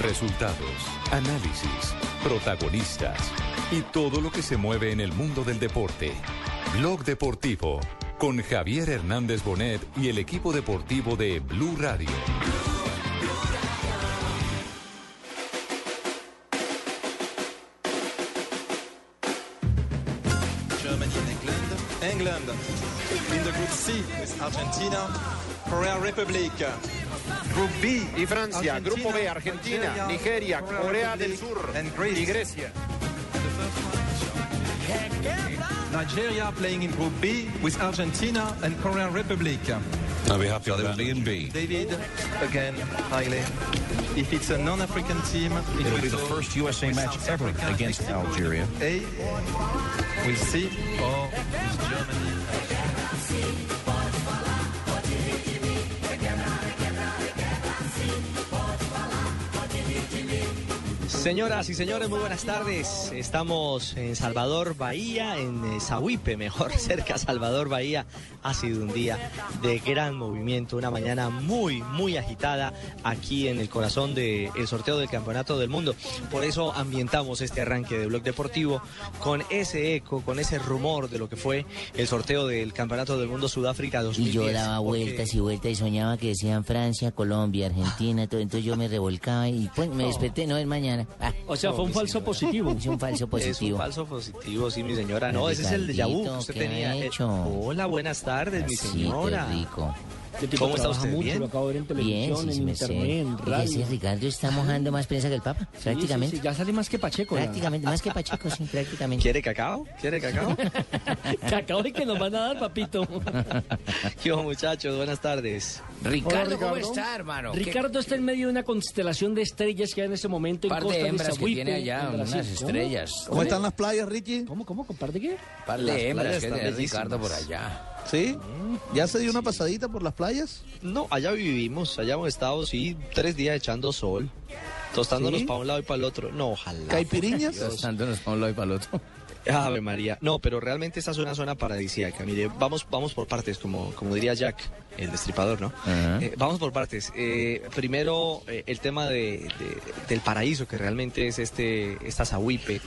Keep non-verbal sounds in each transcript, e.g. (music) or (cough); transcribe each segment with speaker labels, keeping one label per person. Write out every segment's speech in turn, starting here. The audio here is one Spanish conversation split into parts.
Speaker 1: Resultados, análisis, protagonistas y todo lo que se mueve en el mundo del deporte. Blog Deportivo con Javier Hernández Bonet y el equipo deportivo de Blue Radio.
Speaker 2: Germany and England. England in the group C Argentina, Korea Republic.
Speaker 3: Group B y Francia, Grupo B, Argentina, Nigeria, Corea del Sur
Speaker 2: and Greece.
Speaker 3: y Grecia.
Speaker 2: Nigeria playing in Group B with Argentina and Korea Republic.
Speaker 4: I'll be happy with A and B.
Speaker 2: David, again, highly. If it's a non-African team, it
Speaker 4: It'll be the first USA match
Speaker 2: South
Speaker 4: ever
Speaker 2: Africa
Speaker 4: against Algeria.
Speaker 2: A, we'll see, or with Germany.
Speaker 5: Señoras y señores, muy buenas tardes. Estamos en Salvador Bahía, en eh, Sahuipe, mejor, (laughs) cerca Salvador Bahía. Ha sido un día de gran movimiento, una mañana muy, muy agitada aquí en el corazón del sorteo del Campeonato del Mundo. Por eso ambientamos este arranque de Blog Deportivo con ese eco, con ese rumor de lo que fue el sorteo del Campeonato del Mundo Sudáfrica
Speaker 6: Y
Speaker 5: 2010.
Speaker 6: yo daba
Speaker 5: porque-
Speaker 6: vueltas y vueltas y soñaba que decían Francia, Colombia, Argentina, todo. Entonces yo me revolcaba y pues, me desperté, no es mañana. Ah,
Speaker 7: O sea, fue un falso positivo.
Speaker 6: es un falso
Speaker 5: Es un
Speaker 6: positivo.
Speaker 5: falso positivo, sí, mi señora. No, ese es el Yahoo que usted
Speaker 6: ¿qué ha
Speaker 5: tenía. Eh,
Speaker 6: hecho?
Speaker 5: Hola, buenas tardes, mi
Speaker 6: Así,
Speaker 5: señora.
Speaker 6: qué rico.
Speaker 7: Este tipo
Speaker 5: ¿Cómo está usted?
Speaker 7: mucho,
Speaker 5: ¿Bien?
Speaker 7: lo acabo de ver en
Speaker 6: Bien,
Speaker 7: televisión,
Speaker 6: sí,
Speaker 7: en
Speaker 6: sí me sé.
Speaker 7: internet, en radio.
Speaker 6: ese Ricardo está mojando más prensa que el Papa,
Speaker 7: Sí,
Speaker 6: prácticamente.
Speaker 7: sí, sí, ya sale más que Pacheco. ya.
Speaker 6: Prácticamente, más que Pacheco, sí, prácticamente.
Speaker 5: ¿Quiere cacao? ¿Quiere cacao? (laughs)
Speaker 7: Que acabo de que nos van a dar, papito. (laughs)
Speaker 5: ¿Qué muchachos? Buenas tardes.
Speaker 8: Ricardo, ¿cómo está, hermano? ¿Qué
Speaker 7: Ricardo está en medio de una constelación de estrellas que hay en ese momento en
Speaker 8: par
Speaker 7: Costa
Speaker 8: de
Speaker 7: de
Speaker 8: hembras que
Speaker 7: Sahuipe,
Speaker 8: tiene allá,
Speaker 7: en Brasil.
Speaker 8: unas
Speaker 7: ¿Cómo?
Speaker 8: estrellas?
Speaker 9: ¿Cómo están las playas, Richie?
Speaker 7: ¿Cómo, cómo? ¿Comparte qué?
Speaker 8: Par
Speaker 5: Las
Speaker 8: de hembras que tiene. Ricardo por allá.
Speaker 9: ¿Sí? ¿Ya se dio una pasadita por las playas?
Speaker 5: No, allá vivimos, allá hemos estado, sí, tres días echando sol, tostándonos
Speaker 9: ¿Sí?
Speaker 5: para un lado y para el otro. No, ojalá.
Speaker 9: ¿Caipiriñas?
Speaker 8: Tostándonos para un lado y para el otro.
Speaker 5: Ave María. No, pero realmente esta es una zona paradisíaca. Mire, vamos, vamos por partes, como, como diría Jack, el destripador, ¿no? Eh, vamos por partes. Eh, primero, eh, el tema de, de- del paraíso, que realmente es este esta Sahuipe,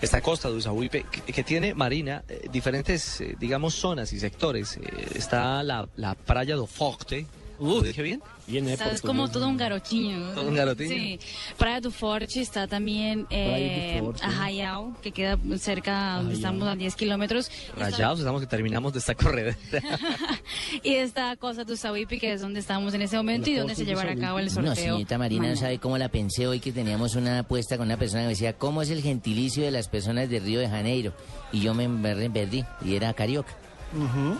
Speaker 5: esta costa de Sahuipe, que, que tiene, Marina, diferentes, digamos, zonas y sectores. Está la, la playa do Forte. ¿Lo dije bien?
Speaker 7: Viene de
Speaker 10: Sabes,
Speaker 7: Portugués.
Speaker 10: como todo un garotinho.
Speaker 5: Todo un garotinho.
Speaker 10: Sí. Praia do Forte está también eh. Arraial, que queda cerca donde estamos a 10 kilómetros.
Speaker 5: Rayados, estamos que terminamos de esta corredera. (laughs)
Speaker 10: y está Costa do Sauípe, que es donde estamos en ese momento y donde se llevará a cabo el
Speaker 6: No,
Speaker 10: sorteo.
Speaker 6: señorita Marina, no
Speaker 10: mañana.
Speaker 6: sabe cómo la pensé hoy que teníamos una apuesta con una persona que me decía, ¿cómo es el gentilicio de las personas de Río de Janeiro? Y yo me perdí, y era carioca.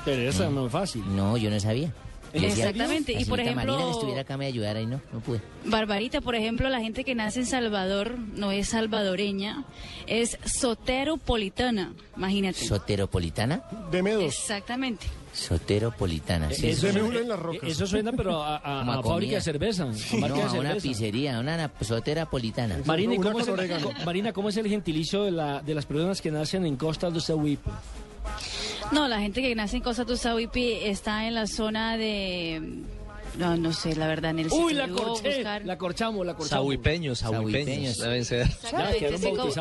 Speaker 7: Pero esa no es fácil.
Speaker 6: No, yo no sabía.
Speaker 10: Exactamente,
Speaker 6: la
Speaker 10: y por
Speaker 6: señorita Marina que
Speaker 10: ejemplo-
Speaker 6: estuviera acá me ayudara y no, no pude.
Speaker 10: Barbarita, por ejemplo, la gente que nace en Salvador no es salvadoreña, es soteropolitana, imagínate.
Speaker 6: ¿Soteropolitana?
Speaker 10: Exactamente.
Speaker 6: Soteropolitana, sí.
Speaker 7: Eso, eh, eso suena, pero a, a-
Speaker 6: a
Speaker 7: a fábrica de cerveza. a
Speaker 6: No,
Speaker 7: de
Speaker 6: una pizzería, una na- soterapolitana.
Speaker 7: Marina, ¿y cómo es el, (laughs) Marina, ¿cómo es el gentilicio de, la, de las personas que nacen en Costa do Sauípe?
Speaker 10: No, la gente que nace en Costa Sauípe está en la zona de... No, no sé, la verdad, en el
Speaker 7: Uy, la corché,
Speaker 10: buscar.
Speaker 7: la corchamos, la corchamos.
Speaker 5: Sahuipeños, sahuipeños. Deben ser.
Speaker 10: Exactamente,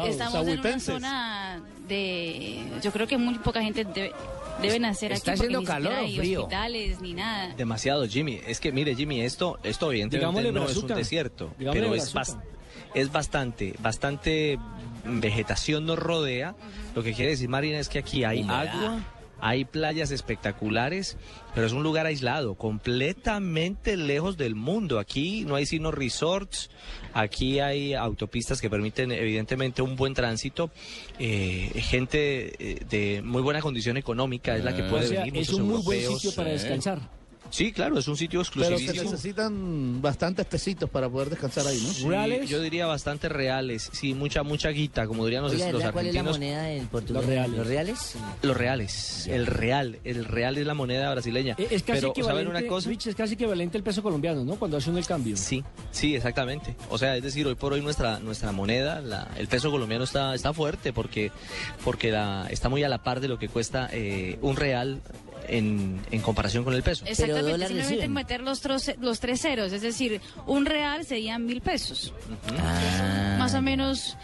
Speaker 10: estamos en una zona de... Yo creo que muy poca gente debe, debe nacer
Speaker 8: ¿Está
Speaker 10: aquí
Speaker 8: haciendo
Speaker 10: ni
Speaker 8: calor
Speaker 10: hay
Speaker 8: frío?
Speaker 10: hospitales ni nada.
Speaker 5: Demasiado, Jimmy. Es que, mire, Jimmy, esto, esto evidentemente
Speaker 7: Digámosle
Speaker 5: no es un desierto,
Speaker 7: Digámosle
Speaker 5: pero es,
Speaker 7: brazuca.
Speaker 5: bas- es bastante, bastante vegetación nos rodea. Lo que quiere decir, Marina, es que aquí hay
Speaker 6: Humedad.
Speaker 5: agua, hay playas espectaculares, pero es un lugar aislado, completamente lejos del mundo. Aquí no hay sino resorts, aquí hay autopistas que permiten evidentemente un buen tránsito. Eh, gente eh, de muy buena condición económica es la que
Speaker 6: Ah.
Speaker 5: puede
Speaker 7: O sea,
Speaker 5: venir.
Speaker 7: es un muy buen sitio para descansar.
Speaker 5: Sí, claro, es un sitio
Speaker 9: Pero se
Speaker 5: exclusivísimo.
Speaker 9: necesitan bastantes pesitos para poder descansar ahí, ¿no?
Speaker 5: Sí,
Speaker 7: ¿Reales?
Speaker 5: yo diría bastante reales, sí, mucha mucha guita, como dirían los,
Speaker 6: ¿verdad cuál es la
Speaker 5: argentinos.
Speaker 6: moneda del Portugal?
Speaker 7: Los reales.
Speaker 6: ¿Los reales?
Speaker 5: Los reales, el real, el real es la moneda brasileña.
Speaker 7: Eh, Es casi
Speaker 5: Pero, ¿saben una cosa?
Speaker 7: Rich, es casi equivalente al peso colombiano, ¿no? Cuando hacen el cambio.
Speaker 5: Sí, sí, exactamente. O sea, es decir, hoy por hoy nuestra nuestra moneda, la- el peso colombiano está está fuerte porque porque la, está muy a la par de lo que cuesta eh, un real en, en comparación con el peso.
Speaker 10: Exactamente,
Speaker 6: dólar
Speaker 10: simplemente
Speaker 6: reciben.
Speaker 10: meter los, troce- los tres ceros, es decir, un real serían mil pesos.
Speaker 6: Ah,
Speaker 10: Más o menos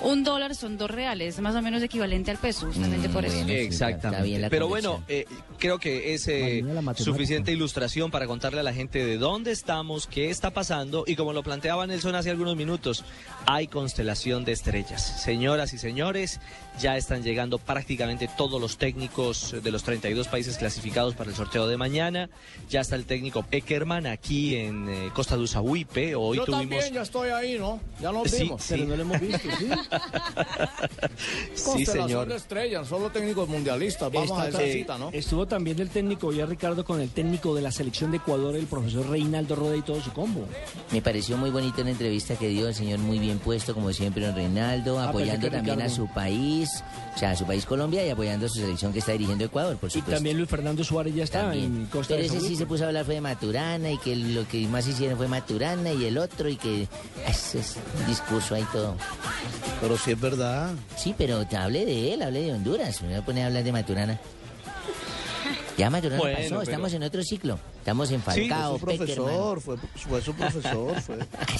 Speaker 10: un dólar son dos reales, más o menos equivalente al peso, justamente
Speaker 6: Mm,
Speaker 10: por eso.
Speaker 6: bueno.
Speaker 5: Exactamente. Pero bueno, eh, creo que es eh, suficiente ilustración para contarle a la gente de dónde estamos, qué está pasando y como lo planteaba Nelson hace algunos minutos, hay constelación de estrellas. Señoras y señores, ya están llegando prácticamente todos los técnicos de los 32 países clasificados para el sorteo de mañana. Ya está el técnico Peckerman aquí en eh, Costa de Usahuipe. Hoy
Speaker 11: Yo
Speaker 5: tuvimos
Speaker 11: también ya estoy ahí, ¿no? Ya nos
Speaker 5: Sí,
Speaker 11: vimos.
Speaker 5: sí.
Speaker 7: Pero no lo hemos visto, ¿sí? (laughs) (laughs)
Speaker 5: sí, señor.
Speaker 11: de estrellas, solo técnicos mundialistas. Vamos a esa cita, ¿no?
Speaker 7: Estuvo también el técnico ya Ricardo con el técnico de la selección de Ecuador, el profesor Reinaldo Roda y todo su combo.
Speaker 6: Me pareció muy bonita la entrevista que dio el señor, muy bien puesto, como siempre, don Reinaldo,
Speaker 7: Ah,
Speaker 6: apoyando también a su país, o sea, a su país Colombia y apoyando a su selección que está dirigiendo Ecuador, por
Speaker 7: Y
Speaker 6: supuesto.
Speaker 7: también Luis Fernando Suárez ya está
Speaker 6: También.
Speaker 7: en Costa
Speaker 6: Pero
Speaker 7: de
Speaker 6: ese sí se puso a hablar fue de Maturana y que lo que más hicieron fue Maturana y el otro y que ese es un discurso ahí todo.
Speaker 9: Pero sí es verdad.
Speaker 6: Sí, pero te hable de él, hable de Honduras, me voy a poner a hablar de Maturana. Ya Maturana
Speaker 5: Bueno,
Speaker 6: pasó,
Speaker 5: pero-
Speaker 6: estamos en otro ciclo. Estamos en Falcao,
Speaker 9: Su profesor, fue, fue su profesor. Fue.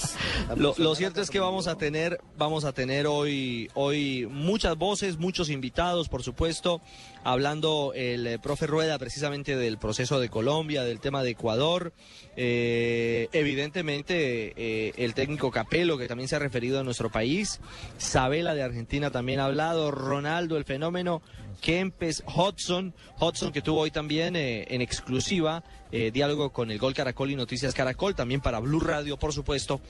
Speaker 9: (laughs)
Speaker 5: Lo, lo cierto es que vamos a tener, vamos a tener hoy, hoy muchas voces, muchos invitados, por supuesto, hablando el eh, profe Rueda precisamente del proceso de Colombia, del tema de Ecuador, eh, evidentemente eh, el técnico Capelo que también se ha referido a nuestro país, Sabela de Argentina también ha hablado, Ronaldo el fenómeno, Kempes, Hudson, Hudson que tuvo hoy también eh, en exclusiva eh, diálogo con el Gol Caracol y Noticias Caracol, también para Blue Radio, por supuesto,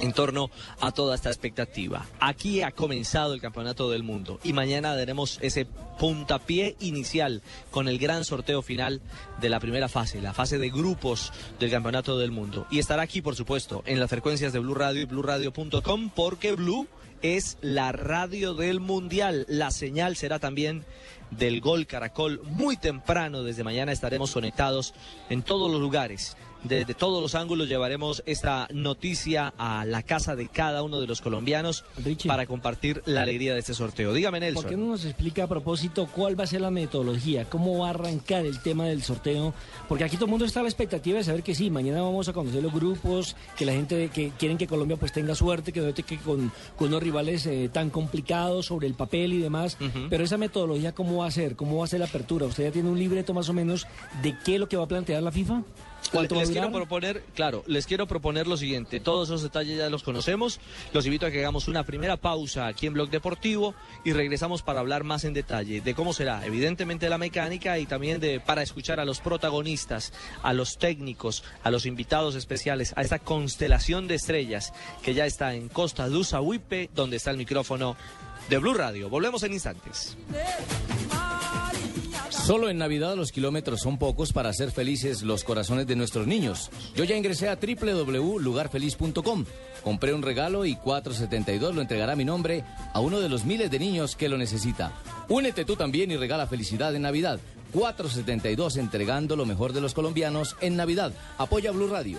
Speaker 5: en torno a toda esta expectativa. Aquí ha comenzado el Campeonato del Mundo y mañana daremos ese puntapié inicial con el gran sorteo final de la primera fase, la fase de grupos del Campeonato del Mundo. Y estará aquí, por supuesto, en las frecuencias de Blue Radio y BlueRadio.com porque Blue es la radio del Mundial. La señal será también del Gol Caracol. Muy temprano, desde mañana estaremos conectados en todos los lugares. Desde todos los ángulos llevaremos esta noticia a la casa de cada uno de los colombianos
Speaker 7: Richie.
Speaker 5: para compartir la alegría de este sorteo. Dígame,
Speaker 7: ¿Por qué
Speaker 5: Nelson.
Speaker 7: no nos explica a propósito cuál va a ser la metodología? ¿Cómo va a arrancar el tema del sorteo? Porque aquí todo el mundo está a la expectativa de saber que sí, mañana vamos a conocer los grupos, que la gente que quieren que Colombia pues tenga suerte, que no te que con, con unos rivales eh, tan complicados sobre el papel y demás. Pero esa metodología, ¿cómo va a ser? ¿Cómo va a ser la apertura? ¿Usted ya tiene un libreto más o menos de qué es lo que va a plantear la FIFA? ¿Cuánto va a
Speaker 5: Les quiero proponer, claro, les quiero proponer lo siguiente. Todos esos detalles ya los conocemos. Los invito a que hagamos una primera pausa aquí en Blog Deportivo y regresamos para hablar más en detalle de cómo será, evidentemente, la mecánica y también de para escuchar a los protagonistas, a los técnicos, a los invitados especiales, a esta constelación de estrellas que ya está en Costa de Usahuipe, donde está el micrófono de Blue Radio. Volvemos en instantes.
Speaker 12: Solo en Navidad los kilómetros son pocos para hacer felices los corazones de nuestros niños. Yo ya ingresé a www.lugarfeliz.com. Compré un regalo y 472 lo entregará mi nombre a uno de los miles de niños que lo necesita. Únete tú también y regala felicidad en Navidad. 472 entregando lo mejor de los colombianos en Navidad. Apoya Blue Radio.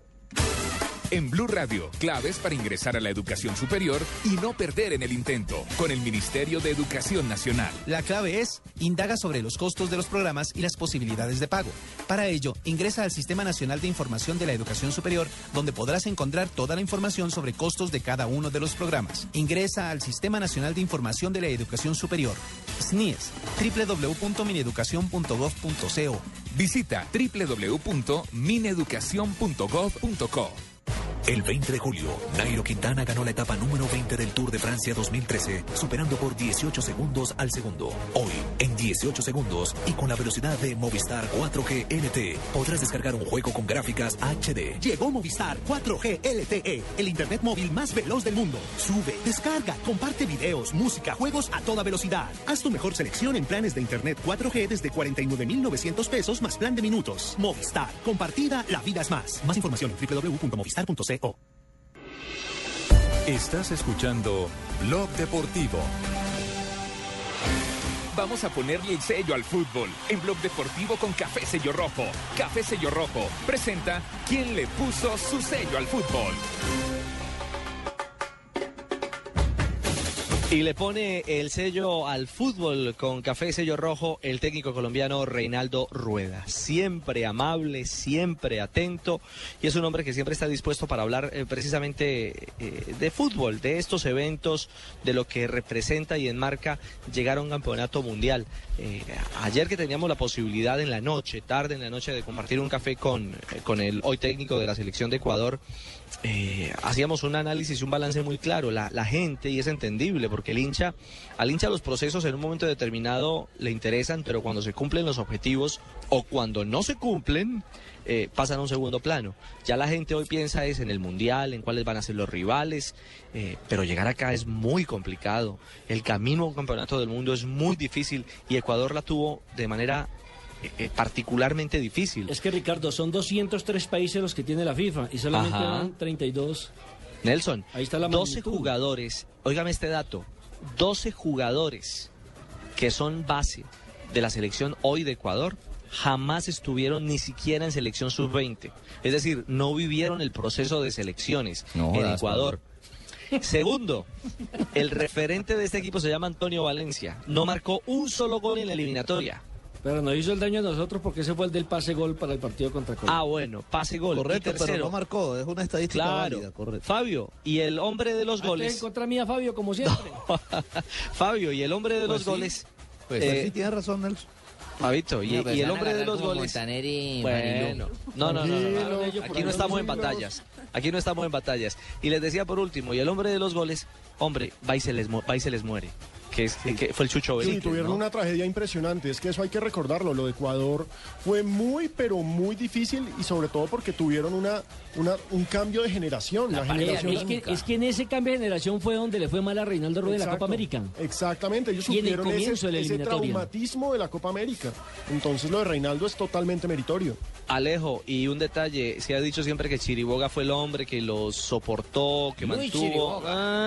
Speaker 13: En Blue Radio, claves para ingresar a la educación superior y no perder en el intento. Con el Ministerio de Educación Nacional.
Speaker 3: La clave es, indaga sobre los costos de los programas y las posibilidades de pago. Para ello, ingresa al Sistema Nacional de Información de la Educación Superior, donde podrás encontrar toda la información sobre costos de cada uno de los programas. Ingresa al Sistema Nacional de Información de la Educación Superior, SNIES, www.mineducacion.gov.co.
Speaker 13: Visita www.mineducacion.gov.co.
Speaker 4: El 20 de julio, Nairo Quintana ganó la etapa número 20 del Tour de Francia 2013, superando por 18 segundos al segundo. Hoy, en 18 segundos y con la velocidad de Movistar 4G LTE, podrás descargar un juego con gráficas HD.
Speaker 14: Llegó Movistar 4G LTE, el internet móvil más veloz del mundo. Sube, descarga, comparte videos, música, juegos a toda velocidad. Haz tu mejor selección en planes de internet 4G desde 49,900 pesos más plan de minutos. Movistar, compartida, la vida es más. Más información en
Speaker 1: Estás escuchando Blog Deportivo.
Speaker 13: Vamos a ponerle el sello al fútbol en Blog Deportivo con Café Sello Rojo. Café Sello Rojo presenta ¿Quién le puso su sello al fútbol?
Speaker 5: Y le pone el sello al fútbol con café sello rojo el técnico colombiano Reinaldo Rueda. Siempre amable, siempre atento y es un hombre que siempre está dispuesto para hablar eh, precisamente eh, de fútbol, de estos eventos, de lo que representa y enmarca llegar a un campeonato mundial. Eh, ayer que teníamos la posibilidad en la noche, tarde en la noche, de compartir un café con, con el hoy técnico de la selección de Ecuador, eh, hacíamos un análisis y un balance muy claro. La, la, gente, y es entendible, porque el hincha, al hincha los procesos en un momento determinado le interesan, pero cuando se cumplen los objetivos o cuando no se cumplen, eh, pasan a un segundo plano. Ya la gente hoy piensa es en el Mundial, en cuáles van a ser los rivales, eh, pero llegar acá es muy complicado. El camino a un campeonato del mundo es muy difícil y Ecuador la tuvo de manera eh, particularmente difícil.
Speaker 7: Es que Ricardo, son 203 países los que tiene la FIFA y solamente
Speaker 5: Ajá.
Speaker 7: van 32.
Speaker 5: Nelson,
Speaker 7: Ahí está la
Speaker 5: 12
Speaker 7: magnitud.
Speaker 5: jugadores, óigame este dato, 12 jugadores que son base de la selección hoy de Ecuador jamás estuvieron ni siquiera en selección sub-20. Es decir, no vivieron el proceso de selecciones
Speaker 12: No
Speaker 5: en Ecuador. Segundo, el referente de este equipo se llama Antonio Valencia. No marcó un solo gol en la eliminatoria.
Speaker 7: Pero nos hizo el daño a nosotros porque ese fue el del pase gol para el partido contra Colombia.
Speaker 5: Ah, bueno, pase gol.
Speaker 9: Correcto, pero no marcó, es una estadística
Speaker 5: Claro,
Speaker 9: válida, correcto.
Speaker 5: Fabio, y el hombre de los goles.
Speaker 7: En contra mía, Fabio, como siempre. (laughs)
Speaker 5: Fabio, y el hombre de
Speaker 9: Pues
Speaker 5: los
Speaker 9: sí.
Speaker 5: goles.
Speaker 9: Pues
Speaker 5: eh,
Speaker 9: sí, tiene razón, Nelson.
Speaker 5: Fabito, y, y el hombre de los goles.
Speaker 6: Y
Speaker 5: Bueno, no, no, no, no. Aquí no estamos en batallas. Aquí no estamos en batallas. Y les decía por último, y el hombre de los goles, hombre, va y se les, mu- va y se les muere. Que, es, que fue el Chucho
Speaker 8: Sí,
Speaker 5: Benítez,
Speaker 8: tuvieron
Speaker 5: ¿no?
Speaker 8: una tragedia impresionante. Es que eso hay que recordarlo. Lo de Ecuador fue muy, pero muy difícil y sobre todo porque tuvieron una, una- un cambio de generación. La, generación
Speaker 7: es, que, es que en ese cambio de generación fue donde le fue mal a Reinaldo Rueda en la Copa América.
Speaker 8: Exactamente, ellos
Speaker 7: el
Speaker 8: sufrieron ese,
Speaker 7: de
Speaker 8: traumatismo de la Copa América. Entonces lo de Reinaldo es totalmente meritorio.
Speaker 5: Alejo, y un detalle, se ha dicho siempre que Chiriboga fue el hombre que los soportó, que
Speaker 6: Muy
Speaker 5: mantuvo.
Speaker 6: Chiriboga.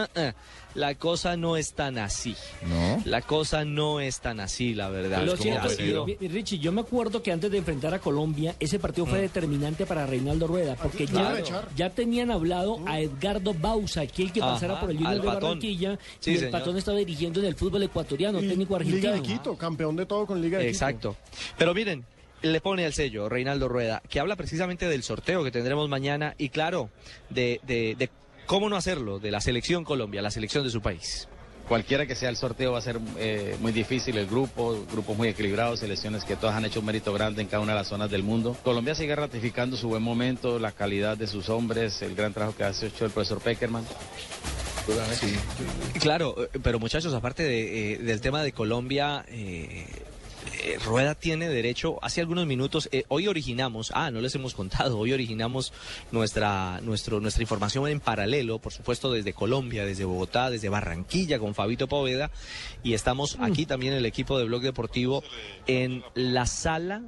Speaker 5: Ah, ah. La cosa no es tan así.
Speaker 12: ¿No?
Speaker 5: La cosa no es tan así, la verdad.
Speaker 7: Lo Richie, yo me acuerdo que antes de enfrentar a Colombia, ese partido
Speaker 5: Mm.
Speaker 7: fue determinante para Reinaldo Rueda, porque
Speaker 8: Claro.
Speaker 7: ya, ya tenían hablado a Edgardo Bausa, aquel que
Speaker 5: Ajá,
Speaker 7: pasara por el Junior de
Speaker 5: Patón.
Speaker 7: Barranquilla,
Speaker 5: Sí,
Speaker 7: y el
Speaker 5: señor.
Speaker 7: Patón estaba dirigiendo en el fútbol ecuatoriano,
Speaker 8: Y
Speaker 7: técnico argentino.
Speaker 8: Liga de Quito, campeón de todo con Liga de Quito.
Speaker 5: Exacto. Pero miren, le pone el sello Reinaldo Rueda, que habla precisamente del sorteo que tendremos mañana y claro, de, de, de cómo no hacerlo, de la selección Colombia, la selección de su país.
Speaker 15: Cualquiera que sea el sorteo va a ser eh, muy difícil, el grupo, grupos muy equilibrados, selecciones que todas han hecho un mérito grande en cada una de las zonas del mundo. Colombia sigue ratificando su buen momento, la calidad de sus hombres, el gran trabajo que ha hecho el profesor Peckerman.
Speaker 5: Claro, eh, pero muchachos, aparte de, eh, del tema de Colombia, eh, eh, Rueda tiene derecho, hace algunos minutos, eh, hoy originamos, ah, no les hemos contado, hoy originamos nuestra, nuestro, nuestra información en paralelo, por supuesto desde Colombia, desde Bogotá, desde Barranquilla con Fabito Poveda, y estamos aquí también el equipo de Blog Deportivo en la sala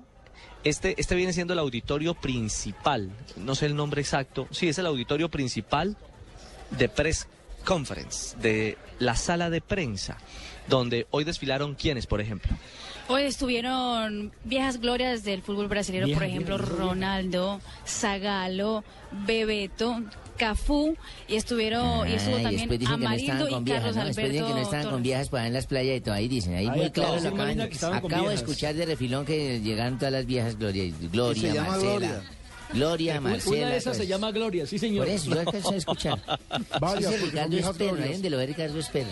Speaker 5: este, este viene siendo el auditorio principal, no sé el nombre exacto, sí, es el auditorio principal de Press Conference, de la sala de prensa, donde hoy desfilaron quienes, por ejemplo.
Speaker 10: Hoy estuvieron viejas glorias del fútbol brasileño, por ejemplo,
Speaker 5: glorias.
Speaker 10: Ronaldo, Zagalo, Bebeto, Cafú y estuvieron y estuvo
Speaker 6: y
Speaker 10: también
Speaker 6: después dicen que no
Speaker 10: y
Speaker 6: con viejas,
Speaker 10: Carlos
Speaker 6: ¿no? Después dicen que no
Speaker 10: Alberto
Speaker 6: estaban con viejas por ahí en las playas y todo ahí dicen. Ahí
Speaker 7: Ahí
Speaker 6: muy claro
Speaker 7: de Marina,
Speaker 6: acaban- Acabo de escuchar de refilón que llegaron todas las viejas Gloria, Gloria,
Speaker 9: se
Speaker 6: Marcela.
Speaker 9: Gloria.
Speaker 6: Gloria,
Speaker 7: Una
Speaker 6: Marcela.
Speaker 7: de esas
Speaker 6: todas.
Speaker 7: se llama Gloria, sí señor.
Speaker 6: Por eso, yo alcancé a escuchar.
Speaker 8: Son
Speaker 6: Ricardo Espera,
Speaker 8: glorias.
Speaker 6: ¿alguien de lo de Ricardo Espera?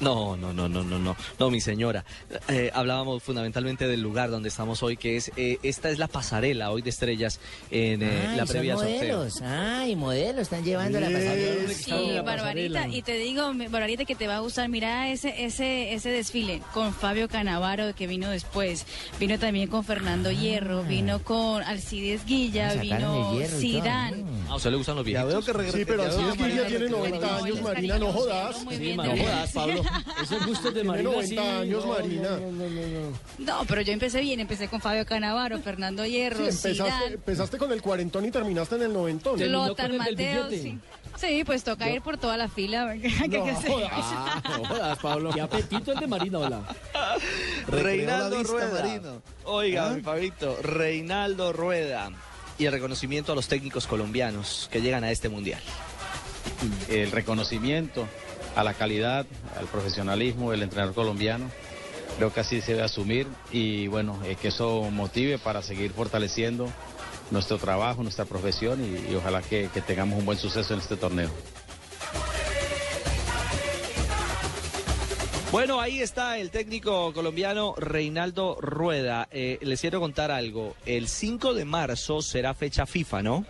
Speaker 5: No, no, no, no, no, no, no, mi señora. Eh, hablábamos fundamentalmente del lugar donde estamos hoy, que es, eh, esta es la pasarela hoy de estrellas en eh,
Speaker 6: Ay,
Speaker 5: la
Speaker 6: son
Speaker 5: previa sorteo.
Speaker 6: modelos. Ay, modelos, están llevando la pasarela.
Speaker 10: Sí, Barbarita, y te digo, Barbarita, que te va a gustar, mira ese ese ese desfile con Fabio Canavaro, que vino después, vino también con Fernando Hierro, vino con Alcides Guilla,
Speaker 6: Ah,
Speaker 10: vino
Speaker 6: el Hierro y todo,
Speaker 10: Zidane.
Speaker 5: ¿A usted le gustan los viejitos?
Speaker 9: veo que.
Speaker 8: Sí, pero así
Speaker 9: Ya
Speaker 8: es que
Speaker 9: veo,
Speaker 8: ella
Speaker 9: Marina,
Speaker 8: tiene
Speaker 9: que te
Speaker 8: 90
Speaker 9: va a
Speaker 8: años. Marina, no jodas.
Speaker 7: No jodas, Pablo. (laughs) Esos gustos de
Speaker 8: Tiene
Speaker 7: Marina
Speaker 8: 90
Speaker 7: sí,
Speaker 8: años,
Speaker 7: no,
Speaker 8: Marina.
Speaker 7: no, no, no, no.
Speaker 10: No, pero yo empecé bien, empecé con Fabio Canavaro, Fernando
Speaker 8: Sí,
Speaker 10: Hierro,
Speaker 8: empezaste,
Speaker 10: Zidane,
Speaker 8: empezaste con el cuarentón y terminaste en el noventón.
Speaker 10: Lothar Mateo, sí. Sí, pues toca ir por toda la fila. ¿qué hay que
Speaker 8: No,
Speaker 10: hacer?
Speaker 8: jodas.
Speaker 9: No (laughs) jodas, Pablo.
Speaker 7: Qué apetito el de Marina, hola.
Speaker 5: Reinaldo Rueda.
Speaker 9: Marino.
Speaker 5: Oiga,
Speaker 9: ¿Ah?
Speaker 5: mi Fabito, Reinaldo Rueda. Y el reconocimiento a los técnicos colombianos que llegan a este mundial.
Speaker 3: el reconocimiento a la calidad, al profesionalismo del entrenador colombiano. Creo que así se debe asumir y bueno, eh, que eso motive para seguir fortaleciendo nuestro trabajo, nuestra profesión y, ojalá que, que tengamos un buen suceso en este torneo.
Speaker 5: Bueno, ahí está el técnico colombiano Reinaldo Rueda. Eh, les quiero contar algo. El 5 de marzo será fecha FIFA, ¿no?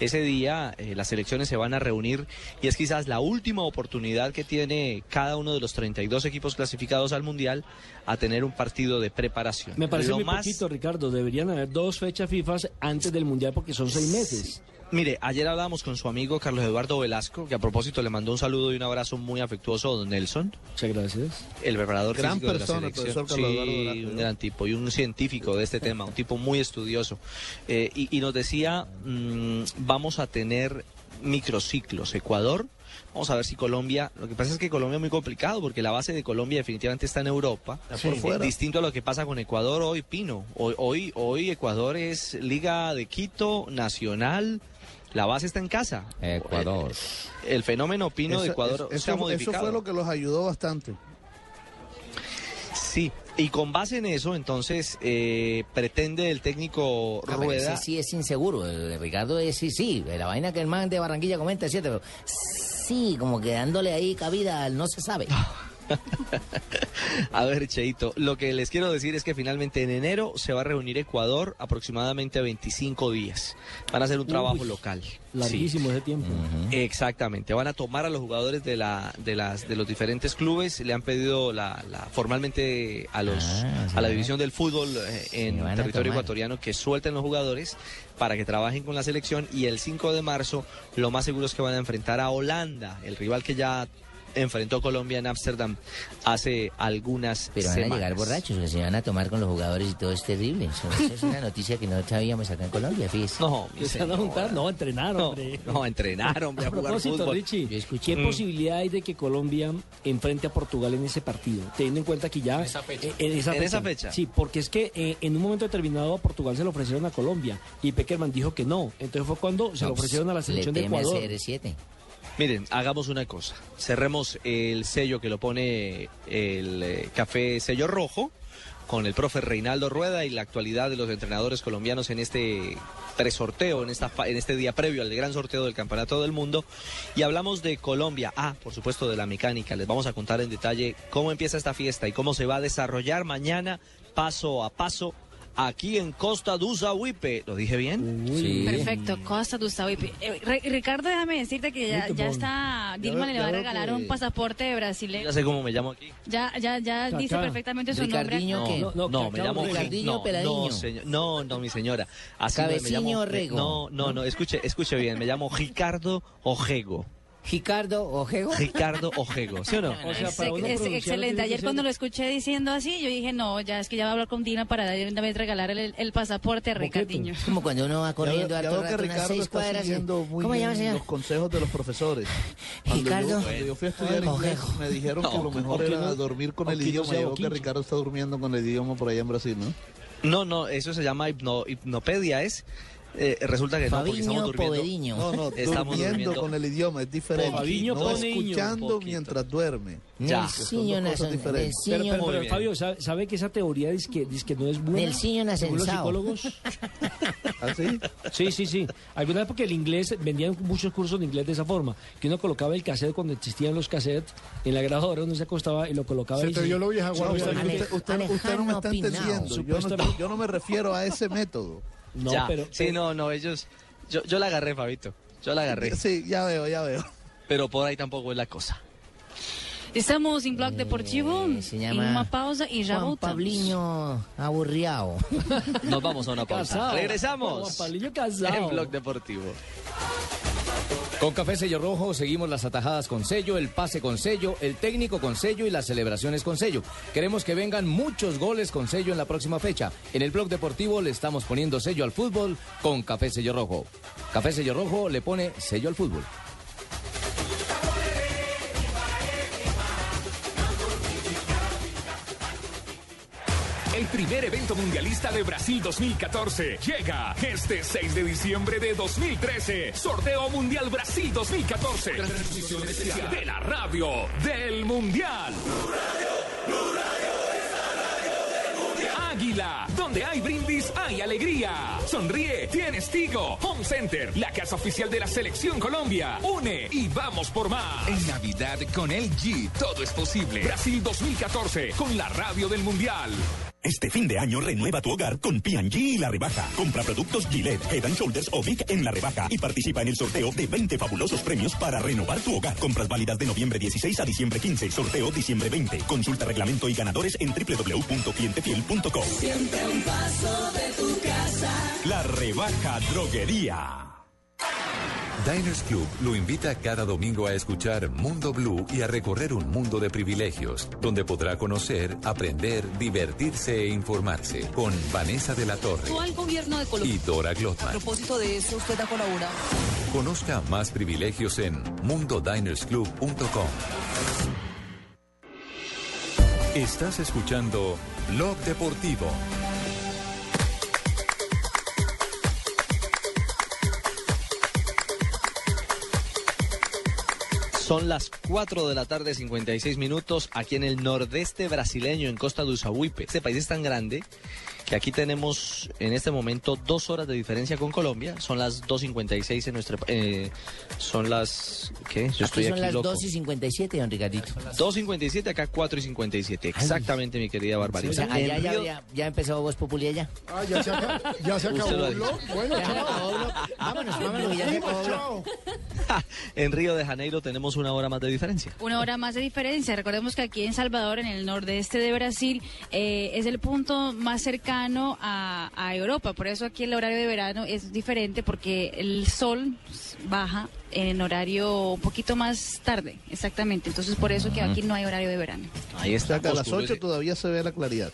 Speaker 5: Ese día eh, las selecciones se van a reunir y es quizás la última oportunidad que tiene cada uno de los 32 equipos clasificados al Mundial a tener un partido de preparación.
Speaker 7: Me parece
Speaker 5: Lo
Speaker 7: muy
Speaker 5: más-
Speaker 7: poquito, Ricardo. Deberían haber dos fechas FIFA antes del Mundial porque son seis meses.
Speaker 5: Mire, ayer hablábamos con su amigo Carlos Eduardo Velasco, que a propósito le mandó un saludo y un abrazo muy afectuoso a don Nelson.
Speaker 7: Muchas gracias.
Speaker 5: El preparador
Speaker 9: Gran
Speaker 5: físico
Speaker 9: persona,
Speaker 5: de la selección.
Speaker 9: profesor Carlos Eduardo
Speaker 5: Sí,
Speaker 9: Velasco,
Speaker 5: un gran tipo y un científico de este tema, un tipo muy estudioso. Eh, y, y nos decía, mm, vamos a tener microciclos. Ecuador, vamos a ver si Colombia, lo que pasa es que Colombia es muy complicado porque la base de Colombia definitivamente está en Europa.
Speaker 9: Está por fuera.
Speaker 5: distinto a lo que pasa con Ecuador hoy, Pino. Hoy, hoy, hoy Ecuador es Liga de Quito, Nacional. La base está en casa.
Speaker 6: Ecuador.
Speaker 5: El fenómeno Pino de Ecuador
Speaker 9: eso-
Speaker 5: se ha
Speaker 9: eso,
Speaker 5: modificado.
Speaker 9: fue lo que los ayudó bastante.
Speaker 5: Sí, y con base en eso, entonces, eh, pretende el técnico
Speaker 6: Ah,
Speaker 5: Rueda.
Speaker 6: ese sí es inseguro. El Ricardo es sí, sí. La vaina que el man de Barranquilla comenta es cierto, pero sí, como que dándole ahí cabida al no se sabe. (laughs) (laughs)
Speaker 5: A ver, Cheito, lo que les quiero decir es que finalmente en enero se va a reunir Ecuador aproximadamente 25 días. Van a hacer un trabajo
Speaker 7: Uy,
Speaker 5: local.
Speaker 7: Larguísimo ese tiempo.
Speaker 5: Exactamente, van a tomar a los jugadores de la de las de los diferentes clubes, le han pedido la, la- formalmente a los
Speaker 6: Ah,
Speaker 5: a la división del fútbol eh, en territorio ecuatoriano que suelten los jugadores para que trabajen con la selección. Y el 5 de marzo lo más seguro es que van a enfrentar a Holanda, el rival que ya enfrentó Colombia en Ámsterdam hace algunas
Speaker 6: Pero van a llegar borrachos, que se van a tomar con los jugadores y todo es terrible. Eso, eso es una noticia que no sabíamos acá en Colombia, fíjese.
Speaker 5: No, mi
Speaker 7: ¿Que se van a juntar? No, a entrenar,
Speaker 5: No,
Speaker 7: hombre.
Speaker 5: no, a entrenar, hombre, a
Speaker 7: A
Speaker 5: jugar fútbol.
Speaker 7: Richie,
Speaker 6: Yo escuché-
Speaker 7: ¿qué
Speaker 5: Mm.
Speaker 7: posibilidad hay de que Colombia enfrente a Portugal en ese partido? Teniendo en cuenta que ya... En esa fecha. en esa
Speaker 5: En esa fecha.
Speaker 7: Sí, porque es que eh, en un momento determinado a Portugal se lo ofrecieron a Colombia y Peckerman dijo que no. Entonces fue cuando se lo
Speaker 6: No, pues,
Speaker 7: ofrecieron a la selección
Speaker 6: le
Speaker 7: de
Speaker 6: teme al
Speaker 7: Ecuador.
Speaker 6: CR7.
Speaker 5: Miren, hagamos una cosa. Cerremos el sello que lo pone el eh, café sello rojo con el profe Reinaldo Rueda y la actualidad de los entrenadores colombianos en este presorteo, en, esta, en este día previo al gran sorteo del Campeonato del Mundo. Y hablamos de Colombia. Ah, por supuesto, de la mecánica. Les vamos a contar en detalle cómo empieza esta fiesta y cómo se va a desarrollar mañana, paso a paso, aquí en Costa do Sauípe. ¿Lo dije bien?
Speaker 6: Sí.
Speaker 10: Perfecto, Costa do Sauípe. Eh, Ricardo, déjame decirte que ya, está, Dilma le va a regalar
Speaker 9: que-
Speaker 10: un pasaporte de brasileño.
Speaker 5: Ya sé cómo me llamo aquí.
Speaker 10: Ya, ya, ya
Speaker 7: Cacá.
Speaker 10: dice perfectamente su nombre.
Speaker 7: No, no,
Speaker 5: No, me
Speaker 7: Cacao
Speaker 5: llamo
Speaker 7: Rego.
Speaker 6: Ricardinho
Speaker 5: no,
Speaker 6: Peladiño.
Speaker 5: No, señor- no, no, mi señora. Así me- me
Speaker 6: Cabeciño
Speaker 5: llamo-
Speaker 6: Rego.
Speaker 5: No, no, no, escuche, escuche bien. Me llamo Ricardo Ojego.
Speaker 6: Ricardo Ojego.
Speaker 5: Ricardo Ojego, ¿sí o no? (laughs)
Speaker 7: O sea,
Speaker 10: Es,
Speaker 7: para uno
Speaker 10: es
Speaker 7: pronunciarlo
Speaker 10: excelente.
Speaker 7: que
Speaker 10: Ayer cuando lo escuché diciendo así, yo dije, no, ya es que ya va a hablar con Dina para de una vez regalar el, el pasaporte a. Ricardinho.
Speaker 6: Es como cuando uno va corriendo
Speaker 9: que
Speaker 6: rato, unas
Speaker 9: Ricardo
Speaker 6: seis
Speaker 9: está
Speaker 6: cuadras. y-
Speaker 9: siguiendo muy
Speaker 6: ¿Cómo llama, señor?
Speaker 9: los consejos de los profesores. (laughs) Cuando yo,
Speaker 6: Ricardo.
Speaker 9: cuando yo fui a estudiar
Speaker 6: Ojejo.
Speaker 9: inglés, me dijeron que lo mejor era
Speaker 7: no-
Speaker 9: dormir con el
Speaker 7: no
Speaker 9: idioma.
Speaker 7: sea
Speaker 9: Yo que. Ricardo está durmiendo con el idioma por allá en Brasil, ¿no?
Speaker 5: No, no, eso se llama hipno- hipnopedia, es. Eh, resulta que no, porque
Speaker 6: Fabiño
Speaker 5: estamos durmiendo.
Speaker 9: No, no,
Speaker 5: Estamos
Speaker 9: durmiendo
Speaker 5: durmiendo.
Speaker 9: con el idioma es diferente.
Speaker 7: Fabiño
Speaker 9: no escuchando mientras duerme.
Speaker 6: Ya. Nason-
Speaker 9: diferentes.
Speaker 7: Pero, pero- pero. Fabio, ¿sabe, sabe que esa teoría dice que, dice que no es buena?
Speaker 6: Nelsinho
Speaker 7: según los psicólogos. (laughs)
Speaker 9: ¿Así?
Speaker 7: Sí, sí, sí. Alguna vez porque el inglés, vendían muchos cursos de inglés de esa forma, que uno colocaba el cassette cuando existían los cassettes en la grabadora, uno se acostaba y lo colocaba
Speaker 8: Se
Speaker 7: y
Speaker 8: te vio lo vieja
Speaker 9: No, usted, usted- usted- no me está entendiendo. No, yo no me refiero a ese método.
Speaker 7: No,
Speaker 5: Ya,
Speaker 7: pero,
Speaker 5: sí, no, no, ellos... Yo, yo la agarré, Fabito. Yo la agarré.
Speaker 9: Sí, ya veo, ya veo.
Speaker 5: Pero por ahí tampoco es la cosa.
Speaker 10: Estamos en Blog Deportivo,
Speaker 6: Eh, se llama
Speaker 10: en una pausa y ya
Speaker 6: Juan. Pabliño aburriado.
Speaker 5: Nos vamos a una pausa.
Speaker 7: Casado.
Speaker 5: Regresamos.
Speaker 7: Juan Pabliño casado.
Speaker 5: En Blog Deportivo.
Speaker 12: Con Café Sello Rojo seguimos las atajadas con sello, el pase con sello, el técnico con sello y las celebraciones con sello. Queremos que vengan muchos goles con sello en la próxima fecha. En el blog deportivo le estamos poniendo sello al fútbol con Café Sello Rojo. Café Sello Rojo le pone sello al fútbol.
Speaker 13: El primer evento mundialista de Brasil 2014 llega este 6 de diciembre de 2013. Sorteo Mundial Brasil 2014. Transmisión especial de la radio del Mundial. Águila, donde hay brindis, hay alegría. Sonríe, tienes Tigo. Home Center, la casa oficial de la Selección Colombia. Une y vamos por más. En Navidad con LG, todo es posible. Brasil 2014, con la radio del Mundial.
Speaker 16: Este fin de año renueva tu hogar con P&G y la rebaja. Compra productos Gillette, Head and Shoulders o Vic en la rebaja y participa en el sorteo de 20 fabulosos premios para renovar tu hogar. Compras válidas de noviembre 16 a diciembre 15. Sorteo diciembre 20. Consulta reglamento y ganadores en www.clientefiel.com.
Speaker 17: Siempre un paso de tu casa.
Speaker 16: La rebaja droguería.
Speaker 1: Diners Club lo invita cada domingo a escuchar Mundo Blue y a recorrer un mundo de privilegios, donde podrá conocer, aprender, divertirse e informarse con Vanessa de la Torre
Speaker 18: Actual gobierno de Colombia.
Speaker 1: y Dora
Speaker 18: A
Speaker 1: Glotman.
Speaker 18: propósito de eso, usted ha colaborado.
Speaker 1: Conozca más privilegios en mundodinersclub.com. Estás escuchando Blog Deportivo.
Speaker 5: Son las 4 de la tarde, 56 minutos, aquí en el nordeste brasileño, en Costa de Usahuipe. Este país es tan grande que aquí tenemos en este momento dos horas de diferencia con Colombia. Son las 2.56 en nuestra... eh, son las... ¿Qué? Yo estoy
Speaker 6: Aquí son
Speaker 5: aquí
Speaker 6: las
Speaker 5: loco.
Speaker 6: 2 y 57, don Ricardito.
Speaker 5: 2.57, acá 4 y 57. Exactamente, mi querida
Speaker 6: O
Speaker 5: Barbarita.
Speaker 6: sea, allá
Speaker 5: Río-
Speaker 6: ya, ya empezó Voz Populi allá.
Speaker 8: Ah, ya se, aca- ya se acabó
Speaker 5: lo
Speaker 8: el blog. Bueno,
Speaker 6: Ya
Speaker 8: chao.
Speaker 6: acabó. Vámonos, vámonos, ya se acabó.
Speaker 8: Chao. (laughs)
Speaker 5: En Río de Janeiro tenemos una hora más de diferencia.
Speaker 10: Una hora más de diferencia. Recordemos que aquí en Salvador, en el nordeste de Brasil, eh, es el punto más cercano a, a Europa. Por eso aquí el horario de verano es diferente porque el sol baja en horario un poquito más tarde, exactamente. Entonces por eso que aquí no hay horario de verano.
Speaker 5: Ahí
Speaker 9: O
Speaker 5: está.
Speaker 9: a las
Speaker 5: Oscuro
Speaker 9: 8
Speaker 5: ese-
Speaker 9: todavía se ve la claridad.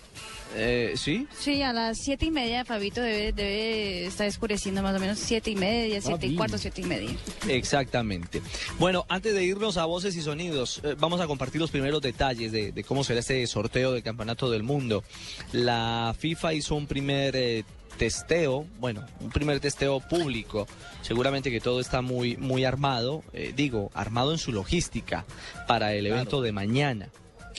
Speaker 5: Eh, ¿Sí?
Speaker 10: Sí, a las siete y media, Fabito, debe, debe estar oscureciendo más o menos siete y media, siete y cuarto, siete y media.
Speaker 5: Exactamente. Bueno, antes de irnos a voces y sonidos, eh, vamos a compartir los primeros detalles de, de cómo será este sorteo del Campeonato del Mundo. La FIFA hizo un primer eh, testeo, bueno, un primer testeo público. Seguramente que todo está muy, muy armado, eh, digo, armado en su logística para el evento de mañana.